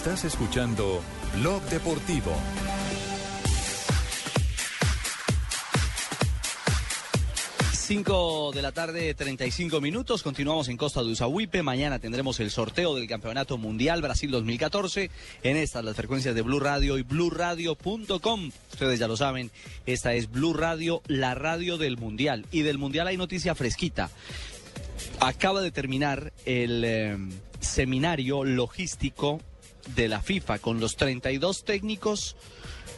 Speaker 1: Estás escuchando Blog Deportivo.
Speaker 5: Cinco de la tarde, 35 minutos. Continuamos en Costa de Usahuipe. Mañana tendremos el sorteo del Campeonato Mundial Brasil 2014. En estas, las frecuencias de Blue Radio y BlueRadio.com. Ustedes ya lo saben, esta es Blue Radio, la radio del Mundial. Y del Mundial hay noticia fresquita. Acaba de terminar el eh, seminario logístico de la FIFA con los 32 técnicos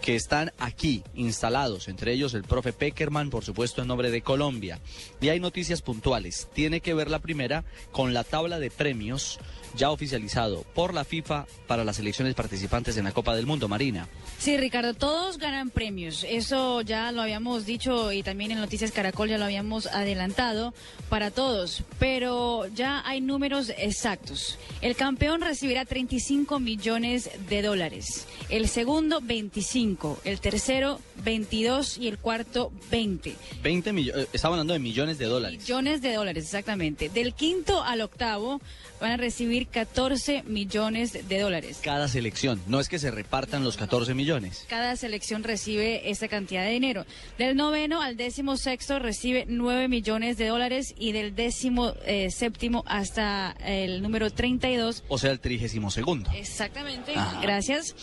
Speaker 5: que están aquí instalados, entre ellos el profe Peckerman, por supuesto en nombre de Colombia. Y hay noticias puntuales. Tiene que ver la primera con la tabla de premios ya oficializado por la FIFA para las elecciones participantes en la Copa del Mundo, Marina.
Speaker 10: Sí, Ricardo, todos ganan premios. Eso ya lo habíamos dicho y también en Noticias Caracol ya lo habíamos adelantado para todos, pero ya hay números exactos. El campeón recibirá 35 millones de dólares, el segundo 25, el tercero 22 y el cuarto 20.
Speaker 5: 20 millones, estaba hablando de millones de dólares.
Speaker 10: Millones de dólares, exactamente. Del quinto al octavo van a recibir 14 millones de dólares.
Speaker 5: Cada selección, no es que se repartan los 14 millones.
Speaker 10: Cada selección recibe esta cantidad de dinero. Del noveno al décimo sexto recibe 9 millones de dólares y del décimo eh, séptimo hasta el número 32.
Speaker 5: O sea, el trigésimo segundo.
Speaker 10: Exactamente,
Speaker 5: Ajá.
Speaker 10: gracias.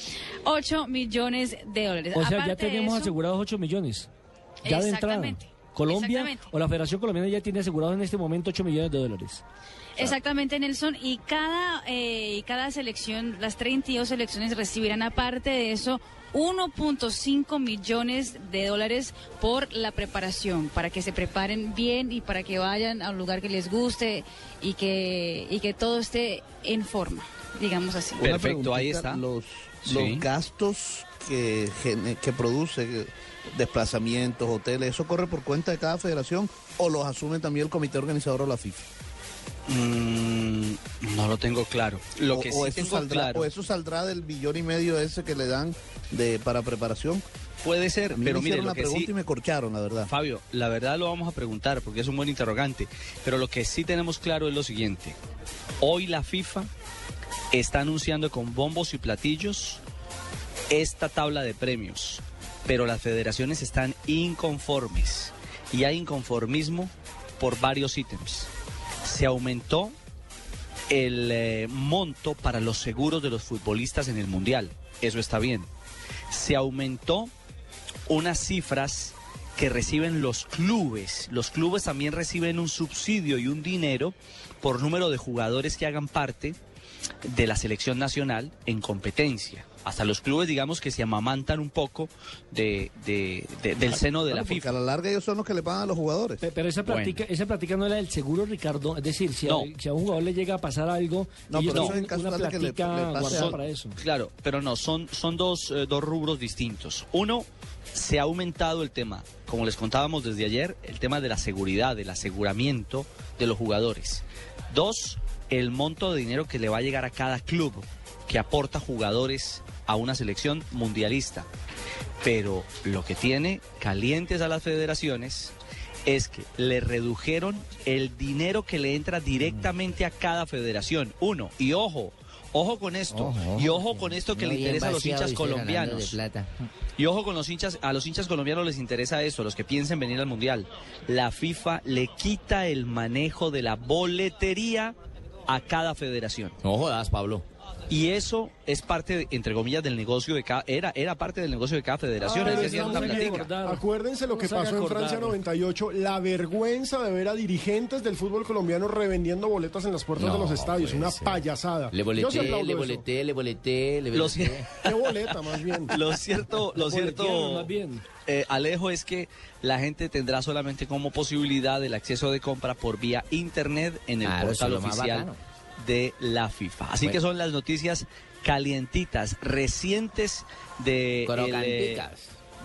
Speaker 10: 8 millones de dólares.
Speaker 7: O sea, ya
Speaker 10: Aparte
Speaker 7: tenemos
Speaker 10: eso-
Speaker 7: asegurados 8 millones. Ya de entrada. Colombia o la Federación Colombiana ya tiene asegurado en este momento 8 millones de dólares.
Speaker 10: Exactamente, Nelson. Y cada, eh, y cada selección, las 32 selecciones recibirán aparte de eso 1.5 millones de dólares por la preparación, para que se preparen bien y para que vayan a un lugar que les guste y que, y que todo esté en forma, digamos así.
Speaker 9: Una preguntita, Los,
Speaker 5: Sí.
Speaker 9: los gastos que, que produce, eh, desplazamientos, hoteles, ¿eso corre por cuenta de cada federación o los asume también el comité organizador o la FIFA?
Speaker 5: Mm, no lo tengo claro. Lo
Speaker 9: o,
Speaker 5: que
Speaker 9: o
Speaker 5: sí
Speaker 9: eso
Speaker 5: tengo
Speaker 9: saldrá,
Speaker 5: claro
Speaker 9: o eso saldrá del billón y medio ese que le dan de para preparación.
Speaker 5: puede ser, pero
Speaker 9: me
Speaker 5: mire, lo que
Speaker 9: pregunta
Speaker 5: sí...
Speaker 9: y me corcharon, la verdad.
Speaker 5: Fabio, la verdad lo vamos a preguntar porque es un buen interrogante, pero lo que sí tenemos claro es lo siguiente. Hoy la FIFA está anunciando con bombos y platillos esta tabla de premios. pero las federaciones están inconformes y hay inconformismo por varios ítems. Se aumentó el eh, monto para los seguros de los futbolistas en el Mundial. Eso está bien. Se aumentó unas cifras que reciben los clubes. Los clubes también reciben un subsidio y un dinero por número de jugadores que hagan parte de la selección nacional en competencia. Hasta los clubes, digamos, que se amamantan un poco de, de- de- del seno de
Speaker 9: Claro,
Speaker 5: la
Speaker 9: porque
Speaker 5: FIFA.
Speaker 9: a la larga ellos son los que le pagan a los jugadores.
Speaker 7: Pe- Pero esa práctica, esa práctica no era del seguro, Ricardo. Es decir, si,
Speaker 5: No.
Speaker 7: a, si a un jugador le llega a pasar algo,
Speaker 5: No,
Speaker 7: ellos
Speaker 5: pero eso
Speaker 7: tienen
Speaker 5: en caso
Speaker 7: una
Speaker 5: de que le- le
Speaker 7: para eso.
Speaker 5: Claro, pero no, son, son dos, eh, dos rubros distintos. Uno, se ha aumentado el tema, como les contábamos desde ayer, el tema de la seguridad, del aseguramiento de los jugadores. Dos, el monto de dinero que le va a llegar a cada club que aporta jugadores a una selección mundialista. Pero lo que tiene calientes a las federaciones es que le redujeron el dinero que le entra directamente a cada federación. Uno, y ojo, ojo con esto, y ojo con esto que le interesa a los hinchas colombianos.
Speaker 6: plata.
Speaker 5: Y ojo con los hinchas, a los hinchas colombianos les interesa eso, los que piensen venir al Mundial. La FIFA le quita el manejo de la boletería a cada federación.
Speaker 12: No jodas, Pablo.
Speaker 5: Y eso es parte, de- entre comillas, del negocio de cada, era, era parte del negocio de cada federación.
Speaker 8: Pero
Speaker 5: es.
Speaker 8: Acuérdense lo que
Speaker 5: No
Speaker 8: pasó en. Francia 98, la vergüenza de ver a dirigentes del fútbol colombiano revendiendo boletas en las puertas
Speaker 12: No,
Speaker 8: de los estadios, una
Speaker 12: ser.
Speaker 8: payasada.
Speaker 12: Le boleté, le boleté, le boleté, le boleté.
Speaker 8: ¿Qué boleta, más bien? (laughs)
Speaker 5: Lo cierto, lo cierto,
Speaker 7: más bien.
Speaker 5: eh, Alejo, es que la gente tendrá solamente como posibilidad el acceso de compra por vía internet en el
Speaker 6: Claro,
Speaker 5: portal oficial. De la FIFA. Así
Speaker 6: Bueno.
Speaker 5: que son las noticias calientitas, recientes de el, eh,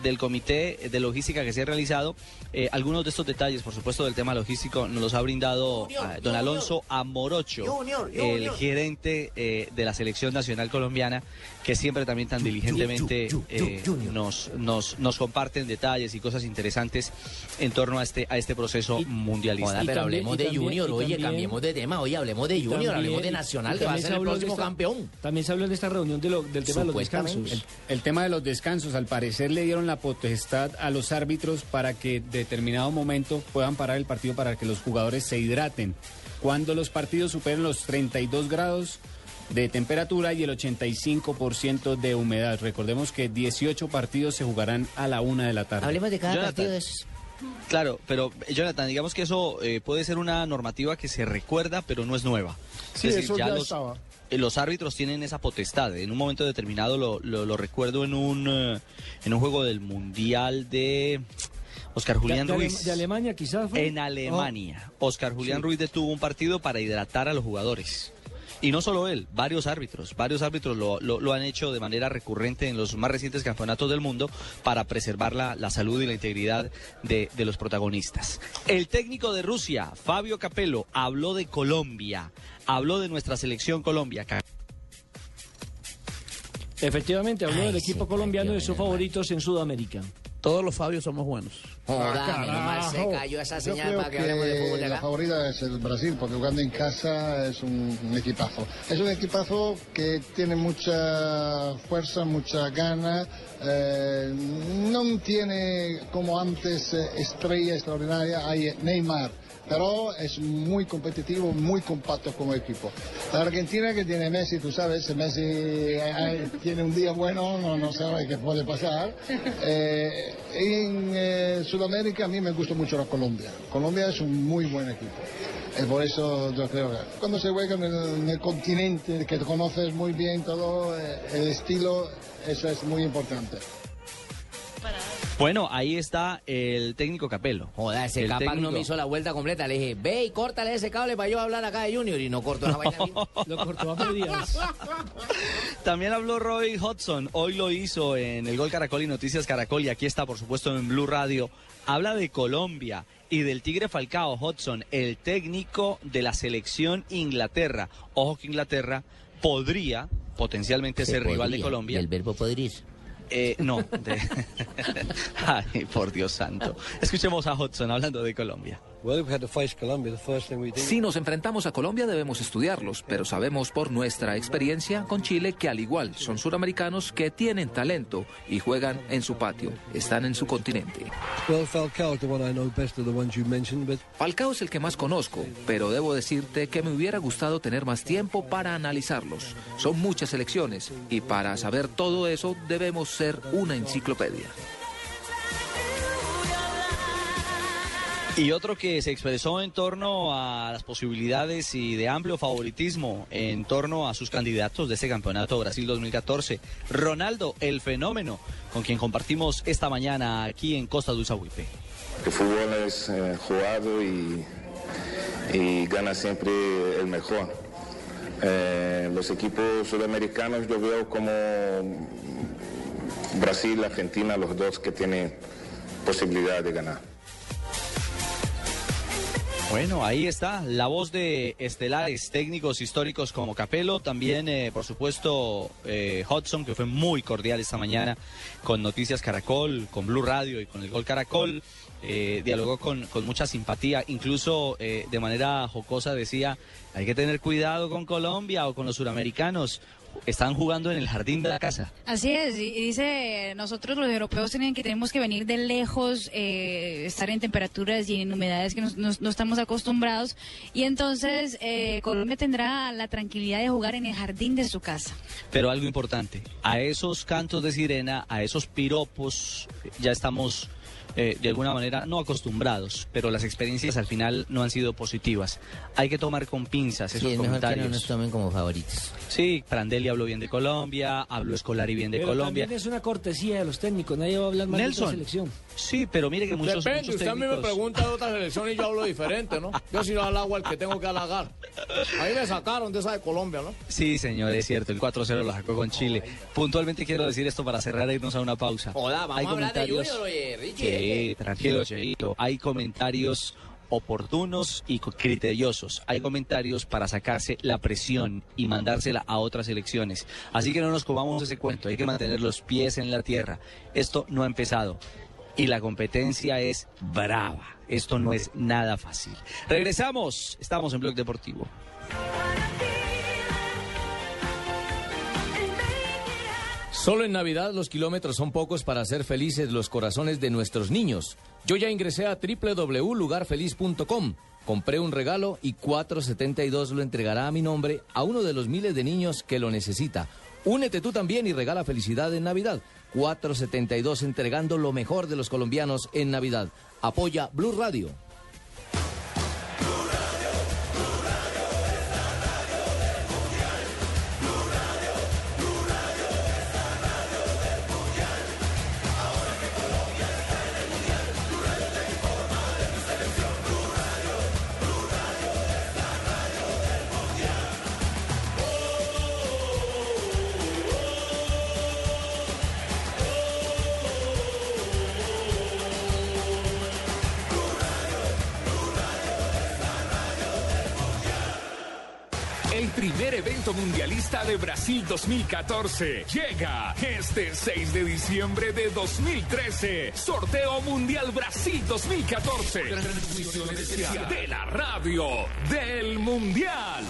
Speaker 5: del comité de logística que se ha realizado. Eh, algunos de estos detalles, por supuesto, del tema logístico nos los ha brindado ah, don Alonso Amorocho,
Speaker 6: Junior,
Speaker 5: el
Speaker 6: Junior.
Speaker 5: gerente eh, de la selección nacional colombiana, que siempre también tan diligentemente eh, nos, nos, nos comparten detalles y cosas interesantes en torno a este, a este proceso mundialista.
Speaker 6: Joda, pero hablemos de Junior, oye, cambiemos de tema, oye, hablemos de
Speaker 7: y
Speaker 6: Junior,
Speaker 7: también-
Speaker 6: hablemos de
Speaker 7: y-
Speaker 6: Nacional,
Speaker 7: y
Speaker 6: que va a ser
Speaker 7: se
Speaker 6: el próximo
Speaker 7: esta-
Speaker 6: campeón.
Speaker 7: También se habló en esta reunión de lo- del tema de los descansos.
Speaker 38: El tema de los descansos, al parecer le dieron la potestad a los árbitros para que en determinado momento puedan parar el partido para que los jugadores se hidraten. Cuando los partidos superen los 32 grados de temperatura y el 85% de humedad. Recordemos que 18 partidos se jugarán a la una de la tarde.
Speaker 6: Hablemos de cada
Speaker 5: Jonathan.
Speaker 6: partido de esos.
Speaker 5: Claro, pero Jonathan, digamos que eso eh, puede ser una normativa que se recuerda, pero no es nueva. Es
Speaker 8: Sí,
Speaker 5: decir,
Speaker 8: eso ya
Speaker 5: los,
Speaker 8: estaba.
Speaker 5: eh, los árbitros tienen esa potestad. En un momento determinado lo, lo- lo recuerdo en un eh, en un juego del mundial de Oscar Julián
Speaker 7: de, de Ale-
Speaker 5: Ruiz.
Speaker 7: de Alemania quizás fue.
Speaker 5: En Alemania, Oscar Julián
Speaker 7: Sí.
Speaker 5: Ruiz detuvo un partido para hidratar a los jugadores. Y no solo él, varios árbitros, varios árbitros lo, lo- lo han hecho de manera recurrente en los más recientes campeonatos del mundo para preservar la, la salud y la integridad de, de los protagonistas. El técnico de Rusia, Fabio Capello, habló de Colombia, habló de nuestra selección Colombia.
Speaker 7: Efectivamente, habló del equipo colombiano y de sus favoritos en Sudamérica.
Speaker 9: Todos los Fabios somos buenos.
Speaker 6: Joda, menos mal se cayó esa
Speaker 41: Yo
Speaker 6: señal
Speaker 41: creo
Speaker 6: para que hablemos de fútbol de
Speaker 41: la favorita es el Brasil, porque jugando en casa es un, un equipazo. Es un equipazo que tiene mucha fuerza, mucha gana. eh, no tiene como antes eh, estrella extraordinaria, hay Neymar. Pero es muy competitivo, muy compacto como equipo. La Argentina que tiene Messi, tú sabes, Messi eh, tiene un día bueno, no, no sabe qué puede pasar. Eh, en eh, Sudamérica a mí me gusta mucho la Colombia. Colombia es un muy buen equipo. Eh, por eso yo creo que cuando se juega en el, en el continente, que conoces muy bien todo, eh, el estilo, eso es muy importante.
Speaker 5: Bueno, ahí está el técnico Capello.
Speaker 6: Joda, ese
Speaker 5: El
Speaker 6: Capac no me hizo la vuelta completa. Le dije, ve y córtale ese cable para yo hablar acá de Junior. Y no cortó la vaina. (laughs)
Speaker 7: Lo cortó a medias. (laughs)
Speaker 5: También habló Roy Hodgson, hoy lo hizo en el Gol Caracol y Noticias Caracol y aquí está por supuesto en Blue Radio. Habla de Colombia y del Tigre Falcao Hodgson, el técnico de la selección Inglaterra. Ojo que Inglaterra podría potencialmente
Speaker 6: Se
Speaker 5: ser rival de Colombia.
Speaker 6: del verbo podrir.
Speaker 5: Eh, no. de- (laughs) Ay, por Dios santo. Escuchemos a Hodgson hablando de Colombia.
Speaker 42: Si nos enfrentamos a Colombia debemos estudiarlos, pero sabemos por nuestra experiencia con Chile que al igual son suramericanos que tienen talento y juegan en su patio, están en su continente. Falcao es el que más conozco, pero debo decirte que me hubiera gustado tener más tiempo para analizarlos. Son muchas elecciones y para saber todo eso debemos ser una enciclopedia.
Speaker 5: Y otro que se expresó en torno a las posibilidades y de amplio favoritismo en torno a sus candidatos de ese campeonato Brasil 2014, Ronaldo, el fenómeno, con quien compartimos esta mañana aquí en Costa del Huipe.
Speaker 43: El fútbol es eh, jugado y, y gana siempre el mejor. Eh, los equipos sudamericanos yo veo como Brasil, Argentina, los dos que tienen posibilidad de ganar.
Speaker 5: Bueno, ahí está la voz de estelares técnicos históricos como Capello, también eh, por supuesto eh, Hudson, que fue muy cordial esta mañana con Noticias Caracol, con Blue Radio y con el Gol Caracol. Eh, dialogó con, con, mucha simpatía, incluso de manera jocosa decía, hay que tener cuidado con Colombia o con los suramericanos, están jugando en el jardín de la casa.
Speaker 10: Así es, y dice, nosotros los europeos tienen que, tenemos que venir de lejos, eh, estar en temperaturas y en humedades que no estamos acostumbrados, y entonces eh, Colombia tendrá la tranquilidad de jugar en el jardín de su casa.
Speaker 5: Pero algo importante, a esos cantos de sirena, a esos piropos, ya estamos eh, de alguna manera no acostumbrados, pero las experiencias al final no han sido positivas. Hay que tomar con pinzas esos
Speaker 6: sí, es
Speaker 5: comentarios.
Speaker 6: Mejor que no nos tomen como favoritos.
Speaker 5: Sí, Prandelli habló bien de Colombia, habló Escolari bien de
Speaker 7: pero
Speaker 5: Colombia.
Speaker 7: También es una cortesía de los técnicos, nadie va a hablar mal de la selección.
Speaker 5: Sí, pero mire que muchos,
Speaker 12: Depende,
Speaker 5: muchos
Speaker 12: usted a mí me pregunta de otra selección y yo hablo diferente, ¿no? Yo si no halago al que tengo que halagar. Ahí me sacaron de esa de Colombia, ¿no?
Speaker 5: Sí, señor, es cierto, el 4-0 lo sacó con Chile. Puntualmente quiero decir esto para cerrar e irnos a una pausa.
Speaker 6: Hola, vamos
Speaker 5: Hay
Speaker 6: a hablar de
Speaker 5: comentarios-
Speaker 6: Junior, oye, Richie.
Speaker 5: Sí, tranquilo, Cheito. Hay comentarios oportunos y criteriosos. Hay comentarios para sacarse la presión y mandársela a otras elecciones. Así que no nos comamos ese cuento, hay que mantener los pies en la tierra. Esto no ha empezado y la competencia es brava. Esto no es nada fácil. Regresamos, estamos en Blog Deportivo.
Speaker 12: Solo en Navidad los kilómetros son pocos para hacer felices los corazones de nuestros niños. Yo ya ingresé a www.lugarfeliz.com, compré un regalo y 472 lo entregará a mi nombre a uno de los miles de niños que lo necesita. Únete tú también y regala felicidad en Navidad. 472 entregando lo mejor de los colombianos en Navidad. Apoya Blue Radio.
Speaker 13: Mundialista de Brasil 2014 llega este 6 de diciembre de 2013. Sorteo Mundial Brasil 2014. Transmisión especial de la radio del Mundial.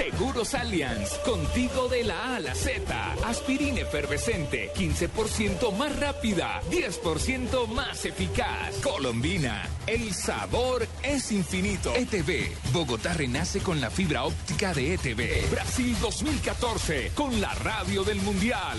Speaker 13: Seguros Allianz, contigo de la A a la Z. Aspirina efervescente, 15% más rápida, 10% más eficaz. Colombina, el sabor es infinito. ETV, Bogotá renace con la fibra óptica de ETV. Brasil 2014, con la radio del Mundial.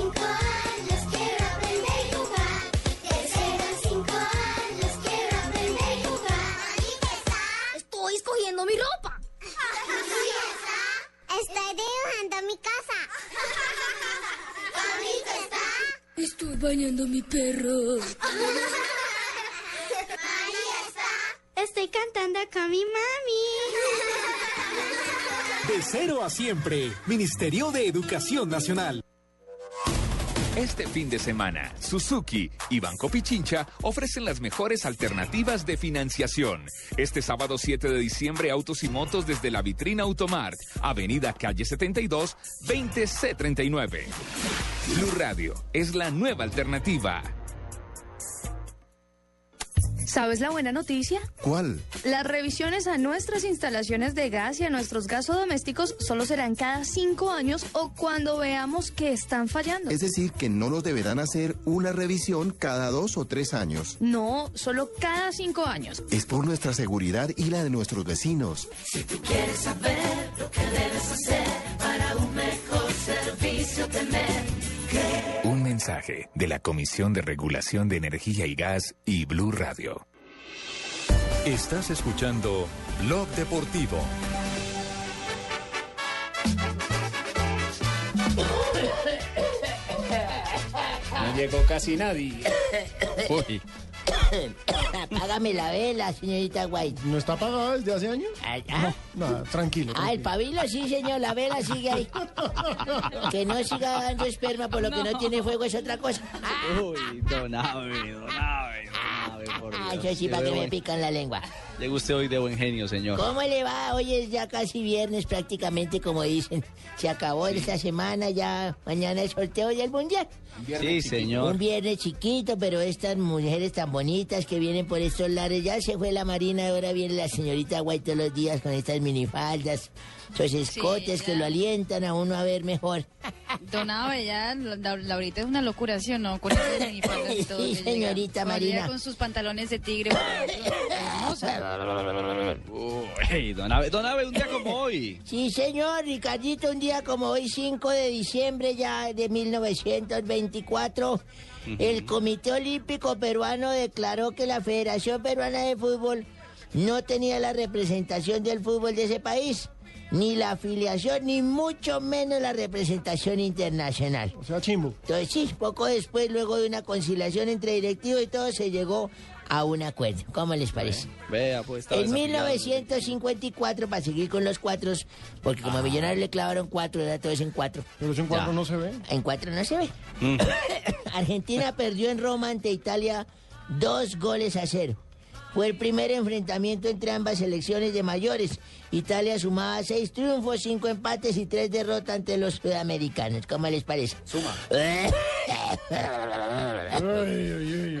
Speaker 35: Mi ropa. (laughs) Estoy dibujando mi casa. ¿Bonito está?
Speaker 44: Estoy bañando a mi perro.
Speaker 35: Estoy cantando con mi mami.
Speaker 13: De cero a siempre. Ministerio de Educación Nacional. Este fin de semana, Suzuki y Banco Pichincha ofrecen las mejores alternativas de financiación. Este sábado 7 de diciembre, autos y motos desde la vitrina Automart, Avenida Calle 72, 20C39. Blue Radio es la nueva alternativa.
Speaker 45: ¿Sabes la buena noticia?
Speaker 46: ¿Cuál?
Speaker 45: Las revisiones a nuestras instalaciones de gas y a nuestros gasodomésticos solo serán cada cinco años o cuando veamos que están fallando.
Speaker 46: Es decir, que no nos deberán hacer una revisión cada dos o tres años.
Speaker 45: No, solo cada cinco años.
Speaker 46: Es por nuestra seguridad y la de nuestros vecinos.
Speaker 44: Si tú quieres
Speaker 1: mensaje de la Comisión de Regulación de Energía y Gas y Blue Radio. Estás escuchando Blog Deportivo.
Speaker 38: No llegó casi nadie.
Speaker 6: Uy. (coughs) Apágame la vela, señorita White.
Speaker 8: ¿No está apagada desde hace años?
Speaker 6: ah.
Speaker 8: Nada, tranquilo.
Speaker 6: Ah, el pabilo sí, señor, la vela sigue ahí. (laughs) Que no siga dando esperma por lo que no tiene fuego es otra cosa.
Speaker 5: Uy, don Ave, don Ave, por
Speaker 6: Ah,
Speaker 5: Dios.
Speaker 6: eso sí, para que me pican la lengua.
Speaker 5: Llega usted hoy de buen genio, señor.
Speaker 6: ¿Cómo le va? Hoy es ya casi viernes prácticamente, como dicen. Se acabó esta semana, ya mañana el sorteo del mundial.
Speaker 5: Sí, señor.
Speaker 6: Un viernes chiquito, pero estas mujeres tan bonitas que vienen por estos lares, ya se fue la marina, ahora viene la señorita White todos los días con estas minifaldas, esos escotes que lo alientan a uno a ver mejor. (laughs)
Speaker 10: Don Abe, ya la, la- Laurita es una locura, ¿sí o no? Con y todo.
Speaker 6: Sí, señorita Marina.
Speaker 10: Con sus pantalones de tigre.
Speaker 5: Uy, don Ave, don Ave, un día como hoy.
Speaker 6: Sí, señor, Ricardito, un día como hoy, 5 de diciembre ya de 1924, el Comité Olímpico Peruano declaró que la Federación Peruana de Fútbol no tenía la representación del fútbol de ese país, ni la afiliación, ni mucho menos la representación internacional.
Speaker 8: O sea, chimbo.
Speaker 6: Entonces, sí, poco después, luego de una conciliación entre directivos y todo, se llegó a un acuerdo. ¿Cómo les parece?
Speaker 5: Vea, pues
Speaker 6: En
Speaker 5: desafiliado.
Speaker 6: 1954, para seguir con los cuatros, porque como a Millonarios le clavaron cuatro, era todo es en cuatro.
Speaker 8: Pero eso en cuatro no se ve.
Speaker 6: En cuatro no se ve.
Speaker 5: Mm. (coughs)
Speaker 6: Argentina perdió en Roma ante Italia dos goles a cero. Fue el primer enfrentamiento entre ambas selecciones de mayores. Italia sumaba seis triunfos, cinco empates y tres derrotas ante los sudamericanos. ¿Cómo les parece? Suma. (laughs)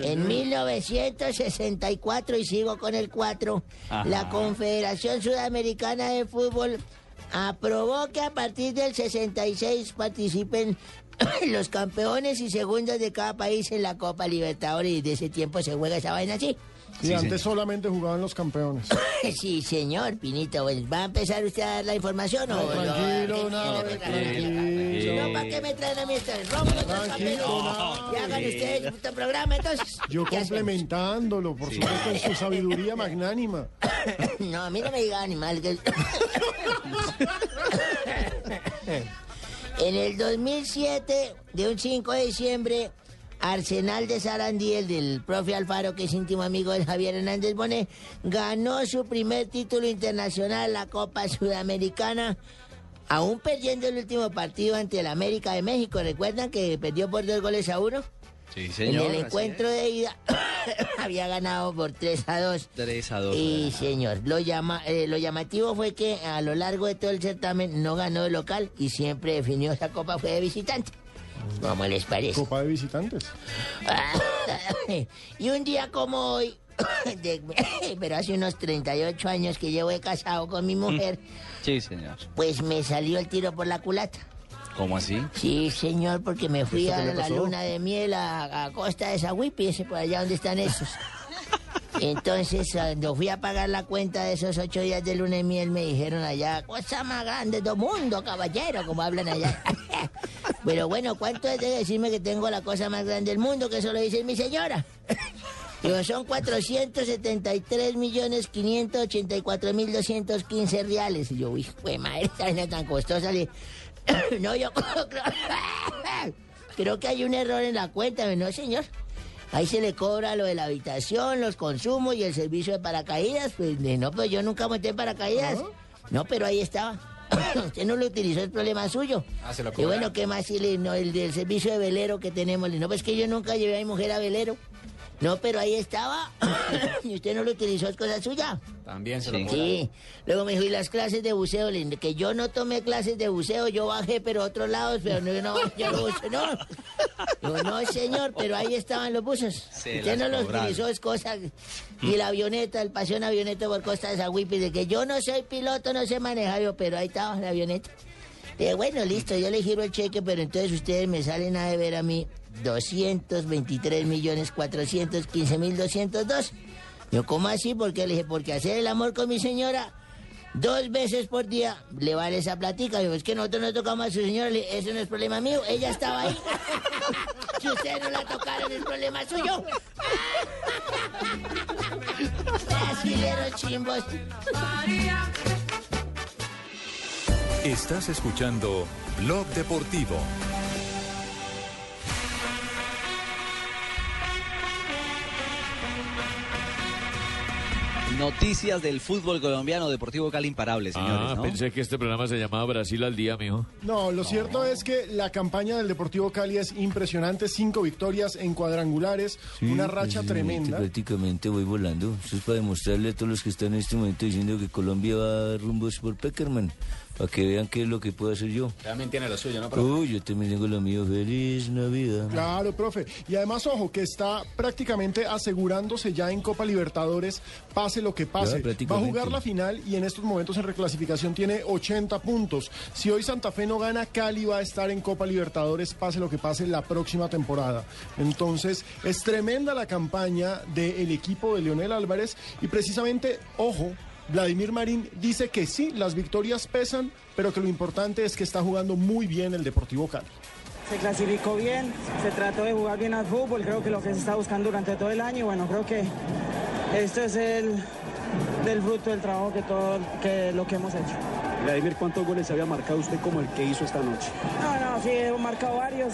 Speaker 6: En 1964, y sigo con el 4,
Speaker 5: Ajá.
Speaker 6: la Confederación Sudamericana de Fútbol aprobó que a partir del 66 participen (coughs) los campeones y segundos de cada país en la Copa Libertadores y de ese tiempo se juega esa vaina así.
Speaker 8: Y antes solamente jugaban los campeones. (laughs)
Speaker 6: Sí, señor, Pinito. pues, ¿Va a empezar usted a dar la información o no?
Speaker 8: tranquilo,
Speaker 6: ¿Qué
Speaker 8: Nave,
Speaker 6: tiene?
Speaker 8: tranquilo.
Speaker 6: No, ¿para qué me traen a mí? Rómulo, otros
Speaker 8: Tranquilo,
Speaker 6: papeles. Y hagan ustedes este programa, entonces.
Speaker 8: Yo complementándolo, por supuesto, en su sabiduría magnánima.
Speaker 6: No, a mí no me diga animal. que- (laughs) en el 2007, de un 5 de diciembre, Arsenal de Sarandí, el del profe Alfaro, que es íntimo amigo de Javier Hernández Bonet, ganó su primer título internacional, la Copa Sudamericana, aún perdiendo el último partido ante el América de México. ¿Recuerdan que perdió por dos goles a uno?
Speaker 5: Sí, señor.
Speaker 6: en el encuentro de ida (coughs) había ganado por 3 a 2.
Speaker 5: es. 3 a 2.
Speaker 6: Y señor, lo, llama, eh, lo llamativo fue que a lo largo de todo el certamen no ganó de local y siempre definió esa copa fue de visitante. ¿Cómo les parece?
Speaker 8: Copa de visitantes. (coughs)
Speaker 6: y un día como hoy, (coughs) de- (coughs) pero hace unos 38 años que llevo casado con mi mujer,
Speaker 5: Sí, señor.
Speaker 6: pues me salió el tiro por la culata.
Speaker 5: ¿Cómo así?
Speaker 6: Sí, señor, porque me fui
Speaker 5: ¿Eso
Speaker 6: a la luna de miel a, a Costa de Zahuipi, ese por allá donde están esos. (laughs) Entonces, cuando fui a pagar la cuenta de esos ocho días de luna de miel, me dijeron allá, cosa más grande del mundo, caballero, como hablan allá. (laughs) Pero bueno, ¿cuánto es de decirme que tengo la cosa más grande del mundo? Que eso lo dice mi señora. (laughs) Digo, son 473 millones 584 mil 215 reales. Y yo, uy, pues madre, esta vaina tan costosa. (laughs) No, yo creo que hay un error en la cuenta, ¿no, señor? Ahí se le cobra lo de la habitación, los consumos y el servicio de paracaídas. Pues no, pues yo nunca monté paracaídas. No, pero ahí estaba. (coughs) Usted no lo utilizó, el problema suyo.
Speaker 38: Ah, se lo
Speaker 6: Y bueno, ¿qué más? Y le- no, el del servicio de velero que tenemos. Le- No, pues que yo nunca llevé a mi mujer a velero. No, pero ahí estaba. (coughs) y usted no lo utilizó, es cosa suya.
Speaker 38: También se
Speaker 6: Sí.
Speaker 38: lo cobra.
Speaker 6: Luego me dijo, ¿y las clases de buceo? Le dije, que yo no tomé clases de buceo, yo bajé, pero a otros lados, pero no, no, yo no buceo, no. Digo, no, señor, pero ahí estaban los buzos.
Speaker 5: Se
Speaker 6: Usted no los
Speaker 5: cobraron.
Speaker 6: utilizó, es cosa... Y la avioneta, el paseo en avioneta por Costa de Sagüipi, de que yo no soy piloto, no sé manejar, yo, pero ahí estaba la avioneta. Bueno, listo, yo le giro el cheque, pero entonces ustedes me salen a deber a mí 223 millones 415 mil 202. Yo, ¿cómo así? Porque le dije, porque hacer el amor con mi señora dos veces por día le vale esa platica. Yo, es que nosotros no tocamos a su señora, le eso no es problema mío, ella estaba ahí. (laughs) si ustedes no la tocaron, es problema suyo. (laughs) Brasileros chimbos.
Speaker 1: Estás escuchando Blog Deportivo.
Speaker 5: Noticias del fútbol colombiano, Deportivo Cali imparable, señores.
Speaker 11: Ah,
Speaker 5: ¿no?
Speaker 11: pensé que este programa se llamaba Brasil al día, mijo.
Speaker 8: No, lo cierto es que la campaña del Deportivo Cali es impresionante. Cinco victorias en cuadrangulares, una racha tremenda.
Speaker 12: Prácticamente voy volando. Eso es para demostrarle a todos los que están en este momento diciendo que Colombia va rumbo por Peckerman. Para que vean qué es lo que puedo hacer yo.
Speaker 38: También tiene lo suyo, ¿no? profe?
Speaker 12: Uy, yo también tengo lo mío. Feliz Navidad.
Speaker 8: Claro, profe. Y además, ojo, que está prácticamente asegurándose ya en Copa Libertadores, pase lo que pase.
Speaker 12: Ya,
Speaker 8: Va a jugar la final y en estos momentos en reclasificación tiene 80 puntos. Si hoy Santa Fe no gana, Cali va a estar en Copa Libertadores, pase lo que pase la próxima temporada. Entonces, es tremenda la campaña del equipo de Leonel Álvarez y precisamente, ojo, Vladimir Marín dice que sí, las victorias pesan, pero que lo importante es que está jugando muy bien el Deportivo Cali.
Speaker 47: Se clasificó bien, se trató de jugar bien al fútbol, creo que lo que se está buscando durante todo el año y bueno, creo que esto es el del fruto del trabajo que todo que lo que hemos hecho.
Speaker 48: Vladimir, ¿cuántos goles había marcado usted como el que hizo esta noche?
Speaker 47: No, no, sí, he marcado varios.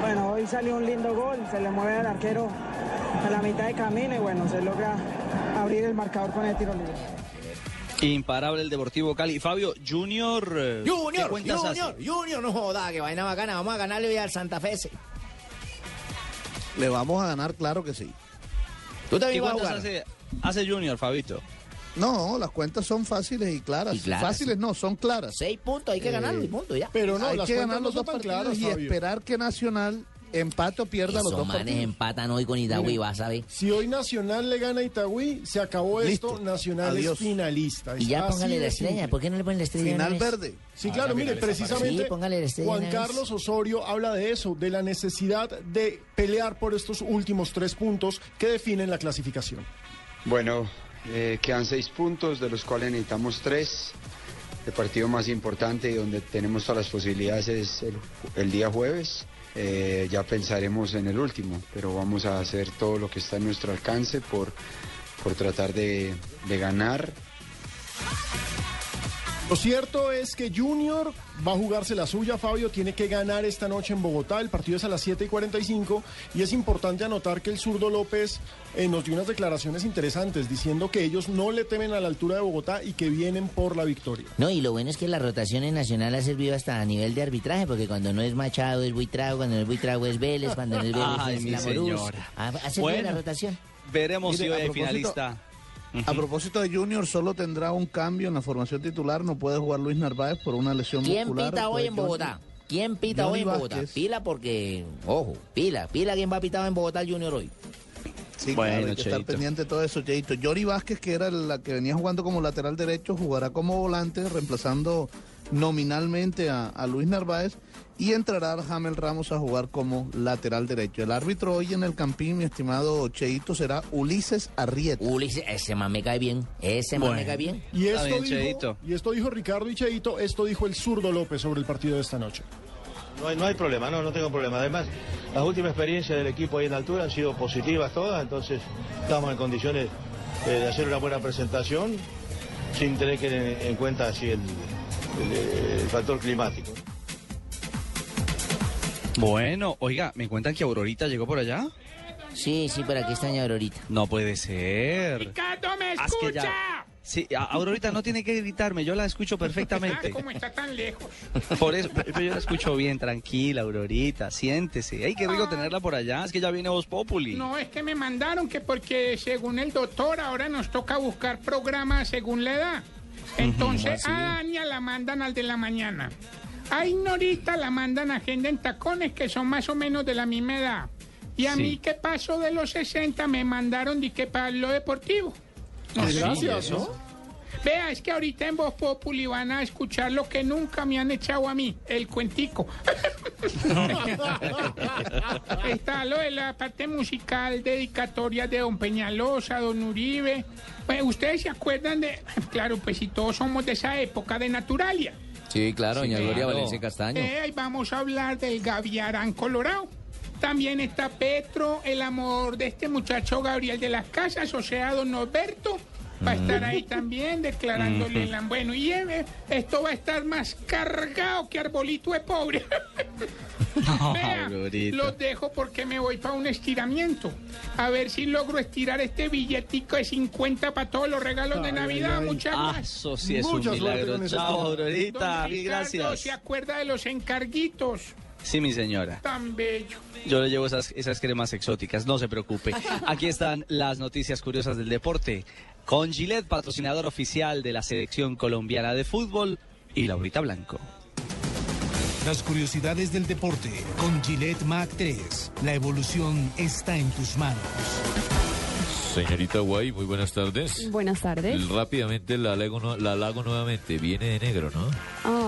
Speaker 47: Bueno, hoy salió un lindo gol, se le mueve al arquero a la mitad de camino y bueno, se logra abrir el marcador con el tiro libre.
Speaker 5: Imparable el Deportivo Cali. Fabio, Junior. eh, ¿qué
Speaker 49: Junior,
Speaker 5: hace?
Speaker 49: Junior, Junior, no joda, que vaina bacana. Vamos a ganarle hoy al Santa Fe.
Speaker 9: Le vamos a ganar, claro que sí.
Speaker 49: Tú
Speaker 5: ¿Qué
Speaker 49: también vas a jugar.
Speaker 5: hace, hace Junior, Fabito?
Speaker 9: No, las cuentas son fáciles y claras.
Speaker 49: Y claras.
Speaker 9: Fáciles no, son claras.
Speaker 49: Seis puntos, hay que
Speaker 9: Eh,
Speaker 49: ganarlo y punto, ya.
Speaker 8: Pero no,
Speaker 9: Hay
Speaker 8: las
Speaker 9: que
Speaker 8: cuentas
Speaker 9: ganar los dos partidos
Speaker 8: claras,
Speaker 9: y
Speaker 8: Fabio.
Speaker 9: esperar que Nacional empate o pierda los
Speaker 49: Esos
Speaker 9: dos
Speaker 49: manes
Speaker 9: partidos.
Speaker 49: empatan hoy con Itagüí,
Speaker 8: Miren,
Speaker 49: vas a ver.
Speaker 8: Si hoy Nacional le gana a Itagüí, se acabó
Speaker 9: Listo.
Speaker 8: esto. Nacional
Speaker 9: Adiós.
Speaker 8: es finalista.
Speaker 49: Y ya póngale la estrella.
Speaker 8: simple.
Speaker 49: ¿Por qué no le ponen la estrella?
Speaker 9: Final verde.
Speaker 8: Sí,
Speaker 38: Ah,
Speaker 8: claro, mire, precisamente
Speaker 49: Sí,
Speaker 8: Juan. Carlos Osorio habla de eso, de la necesidad de pelear por estos últimos tres puntos que definen la clasificación.
Speaker 50: Bueno, eh, quedan seis puntos, de los cuales necesitamos tres. El partido más importante y donde tenemos todas las posibilidades es el, día jueves. Eh, ya pensaremos en el último, pero vamos a hacer todo lo que está en nuestro alcance por, por tratar de, de ganar.
Speaker 8: Lo cierto es que Junior va a jugarse la suya, Fabio, tiene que ganar esta noche en Bogotá, el partido es a las 7 y 45 y es importante anotar que el zurdo López eh, nos dio unas declaraciones interesantes diciendo que ellos no le temen a la altura de Bogotá y que vienen por la victoria.
Speaker 6: No, y lo bueno es que la rotación en Nacional ha servido hasta a nivel de arbitraje, porque cuando no es Machado es Buitrago, cuando no es Buitrago es Vélez, cuando no es Vélez (laughs)
Speaker 5: Ay,
Speaker 6: es
Speaker 5: mi
Speaker 6: Lamorús.
Speaker 5: señora.
Speaker 6: Ha, ha servido
Speaker 5: Bueno.
Speaker 6: la rotación.
Speaker 5: Veremos
Speaker 9: Mire,
Speaker 5: si hoy
Speaker 9: a
Speaker 5: hay
Speaker 9: A propósito de Junior, solo tendrá un cambio en la formación titular. No puede jugar Luis Narváez por una lesión
Speaker 49: ¿Quién
Speaker 9: muscular.
Speaker 49: pita hoy en Bogotá? ¿Quién pita
Speaker 9: Johnny
Speaker 49: hoy en Bogotá?
Speaker 9: Vázquez.
Speaker 49: Pila porque, ojo, pila, pila quién va a pitar en Bogotá el Junior hoy.
Speaker 9: Sí,
Speaker 5: Bueno,
Speaker 9: claro, hay que estar pendiente de todo eso, Cheito. Yori Vázquez, que era la que venía jugando como lateral derecho, jugará como volante, reemplazando nominalmente a, a Luis Narváez. Y entrará Jamel Ramos a jugar como lateral derecho. El árbitro hoy en el Campín, mi estimado Cheito, será Ulises Arrieta.
Speaker 49: Ulises, ese man me cae bien, ese man me
Speaker 5: Bueno.
Speaker 49: cae bien.
Speaker 8: Y esto,
Speaker 5: bien,
Speaker 8: dijo,
Speaker 5: Cheito.
Speaker 8: y esto dijo Ricardo y Cheito, esto dijo el zurdo López sobre el partido de esta noche.
Speaker 51: No hay, no hay problema, no, no tengo problema. Además, las últimas experiencias del equipo ahí en la altura han sido positivas todas, entonces estamos en condiciones eh, de hacer una buena presentación sin tener que en cuenta así el, el- el factor climático.
Speaker 5: Bueno, oiga, ¿me cuentan que Aurorita llegó por allá?
Speaker 6: Sí, sí, por aquí está doña Aurorita.
Speaker 5: No puede ser.
Speaker 52: Ricardo, ¿me
Speaker 5: Ah, que
Speaker 52: escucha?
Speaker 5: ya- Sí, a- Aurorita no tiene que gritarme, yo la escucho (laughs) perfectamente.
Speaker 52: ¿Cómo está tan lejos? (laughs)
Speaker 5: Por eso, pero yo la escucho bien, tranquila, Aurorita, siéntese. Ay, qué rico tenerla por allá, es que ya viene Voz Populi.
Speaker 52: No, es que me mandaron que porque según el doctor ahora nos toca buscar programas según la edad. Entonces a Dania la mandan al de la mañana. A Ignorita la mandan a Agenda en Tacones que son más o menos de la misma edad. Y a
Speaker 5: Sí.
Speaker 52: mí que paso de los 60 me mandaron de que para lo deportivo.
Speaker 5: Ah, sí, Gracias, ¿no?
Speaker 52: Vea, es que ahorita en Voz Populi van a escuchar lo que nunca me han echado a mí, el cuentico. (laughs) Está lo de la parte musical, dedicatoria de Don Peñalosa, Don Uribe. Pues, ¿Ustedes se acuerdan de...? Claro, pues si todos somos de esa época de Naturalia.
Speaker 12: Sí, claro, doña
Speaker 52: Sí,
Speaker 12: Gloria
Speaker 52: claro.
Speaker 12: Valencia Castaño.
Speaker 52: Eh, ahí vamos a hablar del Gaviarán Colorado. También está Petro, el amor de este muchacho Gabriel de las Casas, o sea, don Norberto. Va a estar ahí también declarándole la... Bueno, y eh, esto va a estar más cargado que arbolito de pobre. (laughs) Vea,
Speaker 5: Aurorita.
Speaker 52: los dejo porque me voy para un estiramiento. A ver si logro estirar este billetico de 50 para todos los regalos de Navidad.
Speaker 5: ay.
Speaker 52: Muchas
Speaker 5: Ah,
Speaker 52: gracias.
Speaker 5: eso sí es un milagro. Chao. Aurorita, mil gracias.
Speaker 52: ¿Se acuerda de los encarguitos?
Speaker 5: Sí, mi señora.
Speaker 52: Tan bello.
Speaker 5: Yo le llevo esas, esas cremas exóticas, no se preocupe. (laughs) Aquí están las noticias curiosas del deporte. Con Gillette, patrocinador oficial de la selección colombiana de fútbol, y Laurita Blanco.
Speaker 53: Las curiosidades del deporte con Gillette Mac 3. La evolución está en tus manos.
Speaker 11: Señorita Guay, muy buenas tardes.
Speaker 37: Buenas tardes.
Speaker 11: Rápidamente la lago, la lago nuevamente. Viene de negro, ¿no?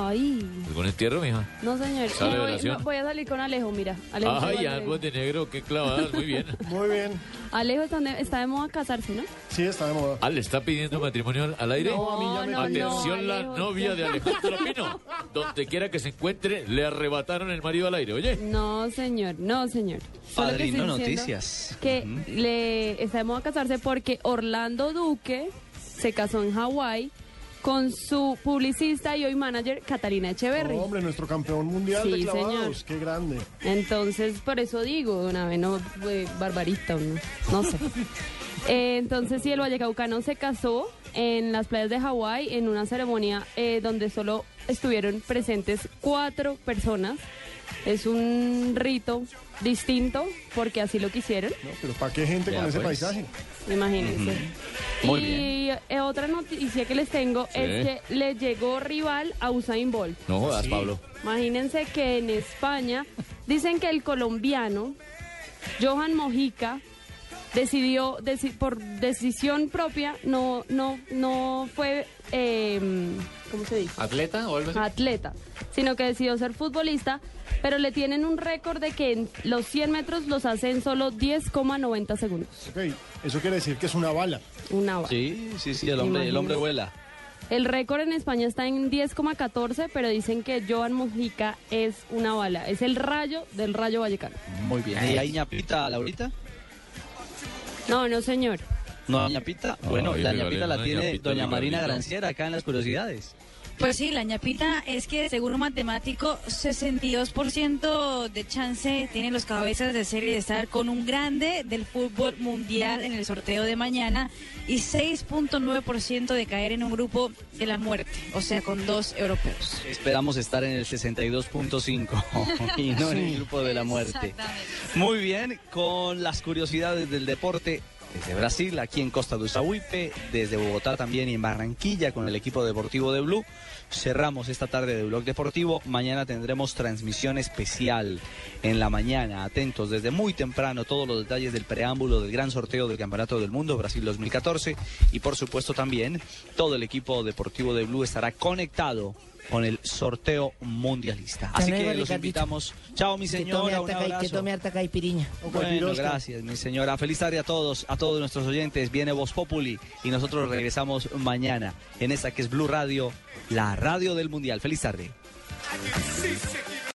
Speaker 37: Ay,
Speaker 11: ¿Algún entierro, mija?
Speaker 37: no señor.
Speaker 11: ¿Sale
Speaker 37: Me voy,
Speaker 11: velación?
Speaker 37: no, voy a salir con Alejo, mira. Alejo,
Speaker 11: Ay,
Speaker 37: va a-
Speaker 11: ambos de negro, qué clavadas, muy bien.
Speaker 8: Muy bien.
Speaker 37: Alejo está de, está de moda casarse, ¿no?
Speaker 8: Sí, está de moda.
Speaker 11: Ah, ¿le está pidiendo matrimonio al- aire?
Speaker 37: No, a mí ya me
Speaker 11: Atención, la
Speaker 37: Alejo,
Speaker 11: novia de Alejandro Pino. Donde quiera que se encuentre, le arrebataron el marido al aire, oye.
Speaker 37: No, señor, no, señor.
Speaker 5: Padrino Noticias.
Speaker 37: Que le está de moda casarse porque Orlando Duque se casó en Hawái con su publicista y hoy manager Catalina Echeverry.
Speaker 8: Hombre, nuestro campeón mundial
Speaker 37: Sí,
Speaker 8: de clavados.
Speaker 37: señor.
Speaker 8: Qué grande.
Speaker 37: Entonces, por eso digo, una vez no fue barbarista, no, no sé. (laughs) Eh, entonces, sí, el Vallecaucano se casó en las playas de Hawái en una ceremonia eh, donde solo estuvieron presentes cuatro personas. Es un rito distinto porque así lo quisieron,
Speaker 8: No, pero ¿para qué gente
Speaker 5: Ya,
Speaker 8: con ese
Speaker 5: pues.
Speaker 8: paisaje?
Speaker 37: imagínense.
Speaker 5: Muy
Speaker 37: y eh, otra noticia que les tengo
Speaker 11: Sí.
Speaker 37: es que le llegó rival a Usain Bolt.
Speaker 11: No jodas, Pablo.
Speaker 37: Imagínense que en España dicen que el colombiano Johan Mojica decidió deci- por decisión propia no no no fue eh, ¿cómo se dice?
Speaker 54: ¿Atleta o algo así?
Speaker 37: atleta, sino que decidió ser futbolista, pero le tienen un récord de que en los 100 metros los hace en solo 10,90 segundos.
Speaker 8: Ok, eso quiere decir que es una bala.
Speaker 37: Una hora.
Speaker 5: Sí, sí, sí, el hombre, el hombre vuela.
Speaker 37: El récord en España está en 10,14, pero dicen que Joan Mojica es una bala. Es el rayo del rayo vallecano.
Speaker 5: Muy bien. ¿Y hay ñapita, Laurita?
Speaker 37: No, no, señor.
Speaker 5: No, hay ñapita. Bueno, la
Speaker 11: regálale
Speaker 5: ñapita la tiene doña Marina. Granciera acá en las curiosidades.
Speaker 10: Pues sí, la ñapita es que según un matemático, 62% de chance tienen los cabezas de serie de estar con un grande del fútbol mundial en el sorteo de mañana y 6.9% de caer en un grupo de la muerte, o sea, con dos europeos.
Speaker 5: Esperamos estar en el 62.5 (laughs) y no en el grupo de la muerte. Muy bien, con las curiosidades del deporte desde Brasil, aquí en Costa do Sauípe, desde Bogotá también y en Barranquilla con el equipo deportivo de Blue. Cerramos esta tarde de Blog Deportivo. Mañana tendremos transmisión especial en la mañana. Atentos desde muy temprano todos los detalles del preámbulo del gran sorteo del Campeonato del Mundo Brasil 2014 y por supuesto también todo el equipo deportivo de Blue estará conectado con el sorteo mundialista. Así que los
Speaker 6: Ricardito.
Speaker 5: invitamos. Chao, mi
Speaker 6: Que tome
Speaker 5: señora. Un
Speaker 6: que
Speaker 5: abrazo.
Speaker 6: tome harta caipiriña.
Speaker 5: Bueno, gracias, mi señora. Feliz tarde a todos, a todos nuestros oyentes. Viene Voz Populi y nosotros regresamos mañana en esta que es Blue Radio, la radio del Mundial. Feliz tarde.